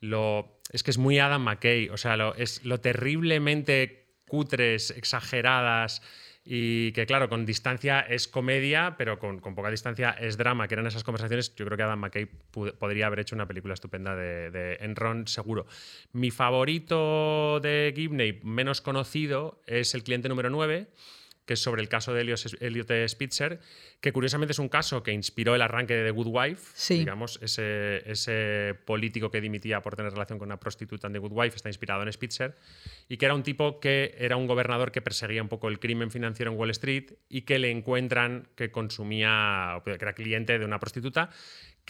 [SPEAKER 3] Lo, es que es muy Adam McKay, o sea, lo, es lo terriblemente cutres, exageradas. Y que, claro, con distancia es comedia, pero con, con poca distancia es drama, que eran esas conversaciones. Yo creo que Adam McKay podría haber hecho una película estupenda de, de Enron, seguro. Mi favorito de Gibney, menos conocido, es El cliente número 9, que es sobre el caso de Elliot Spitzer, que curiosamente es un caso que inspiró el arranque de The Good Wife.
[SPEAKER 1] Sí.
[SPEAKER 3] Digamos, ese, ese político que dimitía por tener relación con una prostituta en The Good Wife está inspirado en Spitzer y que era un tipo que era un gobernador que perseguía un poco el crimen financiero en Wall Street y que le encuentran que consumía, que era cliente de una prostituta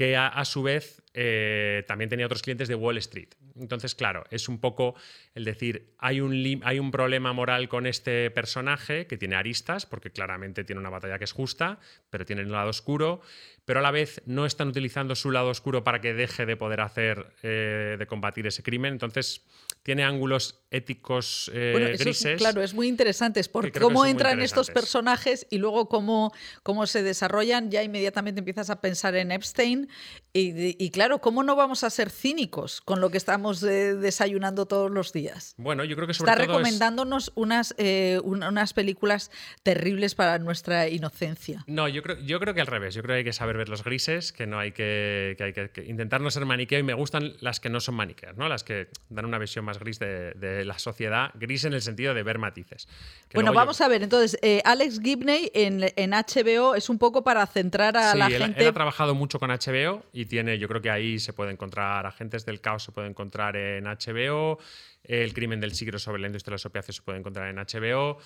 [SPEAKER 3] que a, su vez eh, también tenía otros clientes de Wall Street. Entonces, claro, es un poco el decir, hay un, hay un problema moral con este personaje que tiene aristas, porque claramente tiene una batalla que es justa, pero tiene un lado oscuro, pero a la vez no están utilizando su lado oscuro para que deje de poder hacer, eh, de combatir ese crimen. Entonces, tiene ángulos éticos eh,
[SPEAKER 1] Bueno, eso es-
[SPEAKER 3] grises.
[SPEAKER 1] claro, es muy interesante, es por cómo entran estos personajes y luego cómo, cómo se desarrollan, ya inmediatamente empiezas a pensar en Epstein y, y claro, ¿cómo no vamos a ser cínicos con lo que estamos eh, desayunando todos los días?
[SPEAKER 3] Bueno, yo creo que sobre
[SPEAKER 1] Está
[SPEAKER 3] todo es-
[SPEAKER 1] recomendándonos unas, eh, un- unas películas terribles para nuestra inocencia.
[SPEAKER 3] No, yo creo, yo creo que al revés. Yo creo que hay que saber ver los grises, que no hay que, que hay que, que intentar no ser maniqueo. Y me gustan las que no son maniqueas, ¿no? Las que dan una visión más gris de, de la sociedad, gris en el sentido de ver matices.
[SPEAKER 1] Bueno,
[SPEAKER 3] yo-
[SPEAKER 1] vamos a ver, entonces, eh, Alex Gibney en, en HBO es un poco para centrar a
[SPEAKER 3] Sí,
[SPEAKER 1] la
[SPEAKER 3] él,
[SPEAKER 1] gente.
[SPEAKER 3] él ha trabajado mucho con HBO y tiene, yo creo que ahí se puede encontrar Agentes del Caos, se puede encontrar en HBO, El crimen del siglo sobre la industria de los opiáceos se puede encontrar en HBO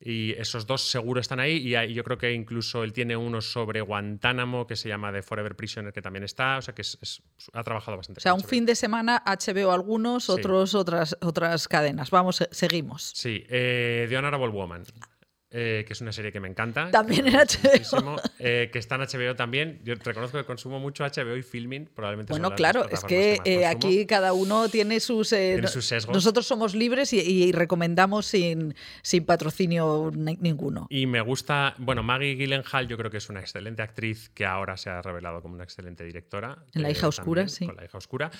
[SPEAKER 3] y esos dos seguro están ahí y ahí yo creo que incluso él tiene uno sobre Guantánamo que se llama The Forever Prisoner que también está, o sea que es- es- ha trabajado bastante.
[SPEAKER 1] o sea, un
[SPEAKER 3] HBO.
[SPEAKER 1] fin de semana HBO algunos,
[SPEAKER 3] Sí.
[SPEAKER 1] otros otras otras cadenas. Vamos, eh, seguimos.
[SPEAKER 3] Sí, eh, The Honorable Woman. Eh, que es una serie que me encanta.
[SPEAKER 1] También en HBO.
[SPEAKER 3] eh, que está en HBO también. Yo reconozco que consumo mucho HBO y Filming, probablemente
[SPEAKER 1] Bueno, claro, es que eh, aquí cada uno tiene sus,
[SPEAKER 3] Tiene sus sesgos.
[SPEAKER 1] Nosotros somos libres y, y recomendamos sin, sin patrocinio ni- ninguno.
[SPEAKER 3] Y me gusta, bueno, Maggie Gyllenhaal yo creo que es una excelente actriz que ahora se ha revelado como una excelente directora.
[SPEAKER 1] En La hija oscura,
[SPEAKER 3] también,
[SPEAKER 1] sí.
[SPEAKER 3] Con La hija oscura.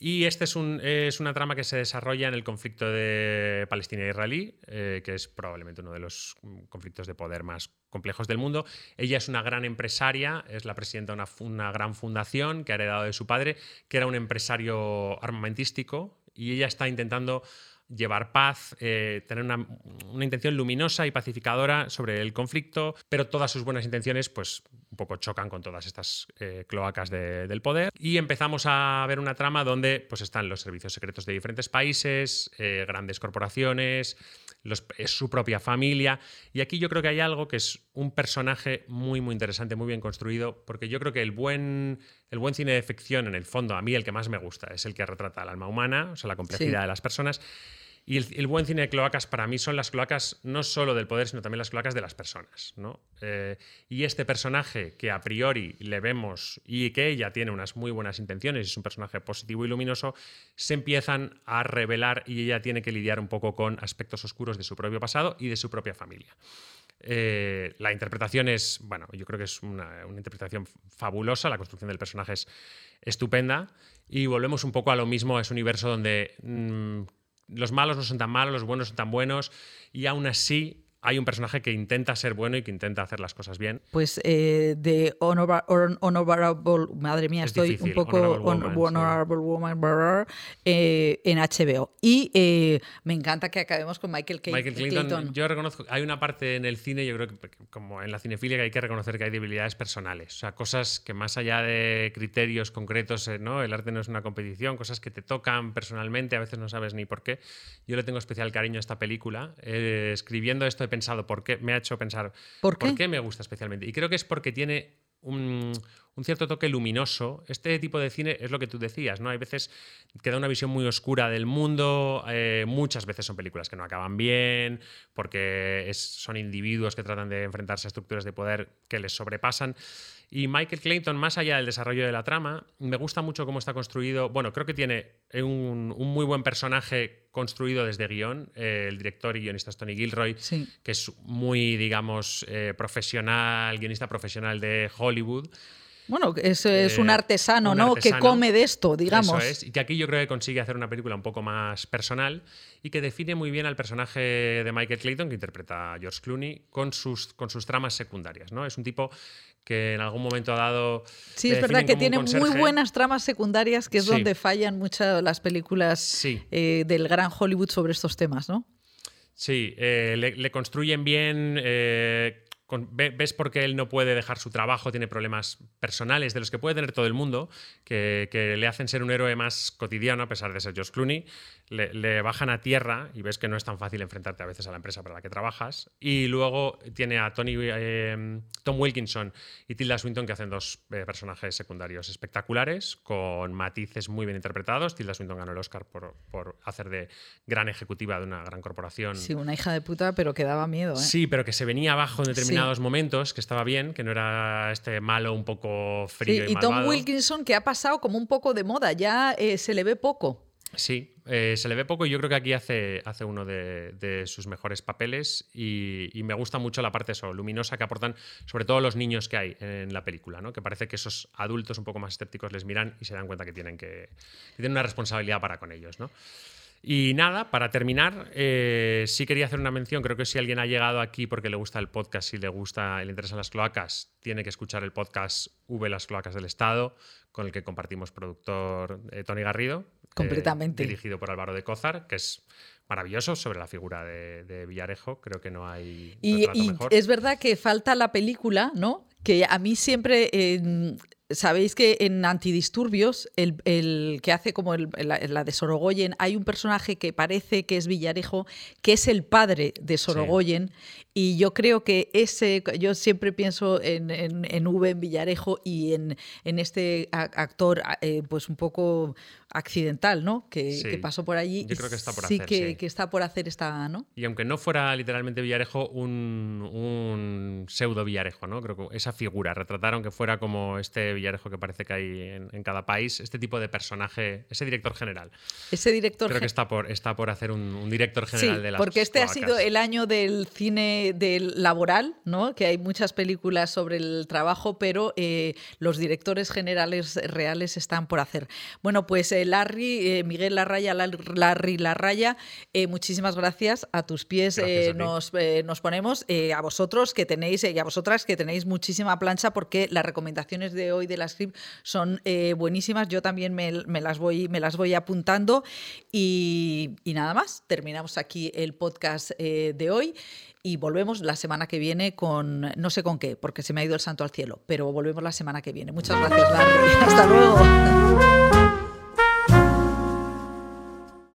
[SPEAKER 3] Y este es, un, es una trama que se desarrolla en el conflicto de Palestina e Israelí, que es probablemente uno de los conflictos de poder más complejos del mundo. Ella es una gran empresaria, es la presidenta de una, una gran fundación que ha heredado de su padre, que era un empresario armamentístico, y ella está intentando llevar paz, eh, tener una, una intención luminosa y pacificadora sobre el conflicto, pero todas sus buenas intenciones, pues un poco chocan con todas estas eh, cloacas de- del poder. Y empezamos a ver una trama donde pues, están los servicios secretos de diferentes países, eh, grandes corporaciones, los- es su propia familia. Y aquí yo creo que hay algo que es un personaje muy, muy interesante, muy bien construido, porque yo creo que el buen, el buen cine de ficción, en el fondo, a mí el que más me gusta, es el que retrata el alma humana, o sea, la complejidad
[SPEAKER 1] Sí.
[SPEAKER 3] de las personas. Y el, el buen cine de cloacas para mí son las cloacas no solo del poder, sino también las cloacas de las personas. ¿no? Eh, y este personaje que a priori le vemos y que ella tiene unas muy buenas intenciones, es un personaje positivo y luminoso, se empiezan a revelar y ella tiene que lidiar un poco con aspectos oscuros de su propio pasado y de su propia familia. Eh, la interpretación es, bueno, yo creo que es una, una interpretación fabulosa, la construcción del personaje es estupenda y volvemos un poco a lo mismo, a ese universo donde mm, los malos no son tan malos, los buenos son tan buenos y aún así hay un personaje que intenta ser bueno y que intenta hacer las cosas bien.
[SPEAKER 1] Pues eh, de Honor- Hon- Honorable, madre mía,
[SPEAKER 3] Es
[SPEAKER 1] estoy
[SPEAKER 3] difícil,
[SPEAKER 1] un poco
[SPEAKER 3] Honorable
[SPEAKER 1] hon-
[SPEAKER 3] Woman, sí.
[SPEAKER 1] Honorable Woman brr, eh, en HBO. Y eh, me encanta que acabemos con Michael,
[SPEAKER 3] Michael Clinton, yo reconozco, hay una parte en el cine, yo creo que como en la cinefilia, que hay que reconocer que hay debilidades personales, o sea, cosas que más allá de criterios concretos, eh, ¿no? El arte no es una competición, cosas que te tocan personalmente, a veces no sabes ni por qué. Yo le tengo especial cariño a esta película. Eh, escribiendo esto he pensado por qué, me ha hecho pensar
[SPEAKER 1] ¿Por qué?
[SPEAKER 3] me gusta especialmente. Y creo que es porque tiene un, un cierto toque luminoso. Este tipo de cine es lo que tú decías, ¿no? Hay veces que da una visión muy oscura del mundo, eh, muchas veces son películas que no acaban bien, porque es- son individuos que tratan de enfrentarse a estructuras de poder que les sobrepasan. Y Michael Clayton, más allá del desarrollo de la trama, me gusta mucho cómo está construido. Bueno, creo que tiene un, un muy buen personaje construido desde guion. Eh, el director y guionista es Tony Gilroy,
[SPEAKER 1] Sí.
[SPEAKER 3] que es muy, digamos, eh, profesional, guionista profesional de Hollywood.
[SPEAKER 1] Bueno, es, es un artesano,
[SPEAKER 3] un
[SPEAKER 1] ¿no? Que come de esto, digamos.
[SPEAKER 3] Eso es, y que aquí yo creo que consigue hacer una película un poco más personal y que define muy bien al personaje de Michael Clayton, que interpreta a George Clooney, con sus, con sus tramas secundarias. ¿no? Es un tipo que en algún momento dado.
[SPEAKER 1] Sí, es verdad que tiene muy buenas tramas secundarias, que es
[SPEAKER 3] Sí.
[SPEAKER 1] donde fallan muchas las películas
[SPEAKER 3] Sí.
[SPEAKER 1] eh, del gran Hollywood sobre estos temas, ¿no?
[SPEAKER 3] Sí, eh, le, le construyen bien. eh, ves por qué él no puede dejar su trabajo, tiene problemas personales de los que puede tener todo el mundo, que, que le hacen ser un héroe más cotidiano a pesar de ser George Clooney. Le, le bajan a tierra y ves que no es tan fácil enfrentarte a veces a la empresa para la que trabajas. Y luego tiene a Tony, eh, Tom Wilkinson y Tilda Swinton que hacen dos eh, personajes secundarios espectaculares, con matices muy bien interpretados. Tilda Swinton ganó el Oscar por, por hacer de gran ejecutiva de una gran corporación.
[SPEAKER 1] Sí, una hija de puta, pero que daba miedo, ¿eh?
[SPEAKER 3] Sí, pero que se venía abajo en determinados momentos, que estaba bien, que no era este malo un poco
[SPEAKER 1] Sí,
[SPEAKER 3] frío y,
[SPEAKER 1] y Tom. Wilkinson, que ha pasado como un poco de moda, ya eh, se le ve poco.
[SPEAKER 3] Sí, eh, se le ve poco y yo creo que aquí hace, hace uno de, sus mejores papeles y, me gusta mucho la parte luminosa que aportan sobre todo los niños que hay en la película, ¿no? que parece que esos adultos un poco más escépticos les miran y se dan cuenta que tienen, que tienen una responsabilidad para con ellos. ¿no? Y nada, para terminar, eh, sí quería hacer una mención. Creo que si alguien ha llegado aquí porque le gusta el podcast, y le gusta, le interesan las cloacas, tiene que escuchar el podcast V, las cloacas del Estado, con el que compartimos productor eh, Tony Garrido.
[SPEAKER 1] Eh, Completamente.
[SPEAKER 3] dirigido por Álvaro de Cózar, que es maravilloso sobre la figura de, Villarejo. Creo que no hay.
[SPEAKER 1] Y, y es verdad que falta la película, ¿no? Que a mí siempre Sabéis que en Antidisturbios, el, que hace como la, de Sorogoyen, hay un personaje que parece que es Villarejo, que es el padre de Sorogoyen, y yo creo que ese, yo siempre pienso en, en, V, en Villarejo y en, en este actor, eh, pues un poco accidental, ¿no? Que, pasó por allí.
[SPEAKER 3] Yo creo que está por
[SPEAKER 1] sí Que, que, está por hacer esta, ¿no?
[SPEAKER 3] Y aunque no fuera literalmente Villarejo, un, pseudo Villarejo, ¿no? Creo que esa figura, retrataron que fuera como este Villarejo que parece que hay en, cada país, este tipo de personaje, ese director general.
[SPEAKER 1] Ese director
[SPEAKER 3] Creo que está por, está por hacer un, director general de las
[SPEAKER 1] porque este ha sido el año del cine del laboral, ¿no? Que hay muchas películas sobre el trabajo, pero eh, los directores generales reales están por hacer. Bueno, pues Larry, eh, Miguel Larraya, Larry Larraya, eh, muchísimas gracias. A tus pies eh, nos, nos, ponemos. a vosotros que tenéis y a vosotras que tenéis plancha porque las recomendaciones de hoy de la script son buenísimas. Yo también me, las voy, me las voy apuntando. Y, nada más, terminamos aquí el podcast de hoy y volvemos la semana que viene con, no sé con qué, porque se me ha ido el santo al cielo, pero volvemos la semana que viene. Muchas gracias, Larry. Hasta luego.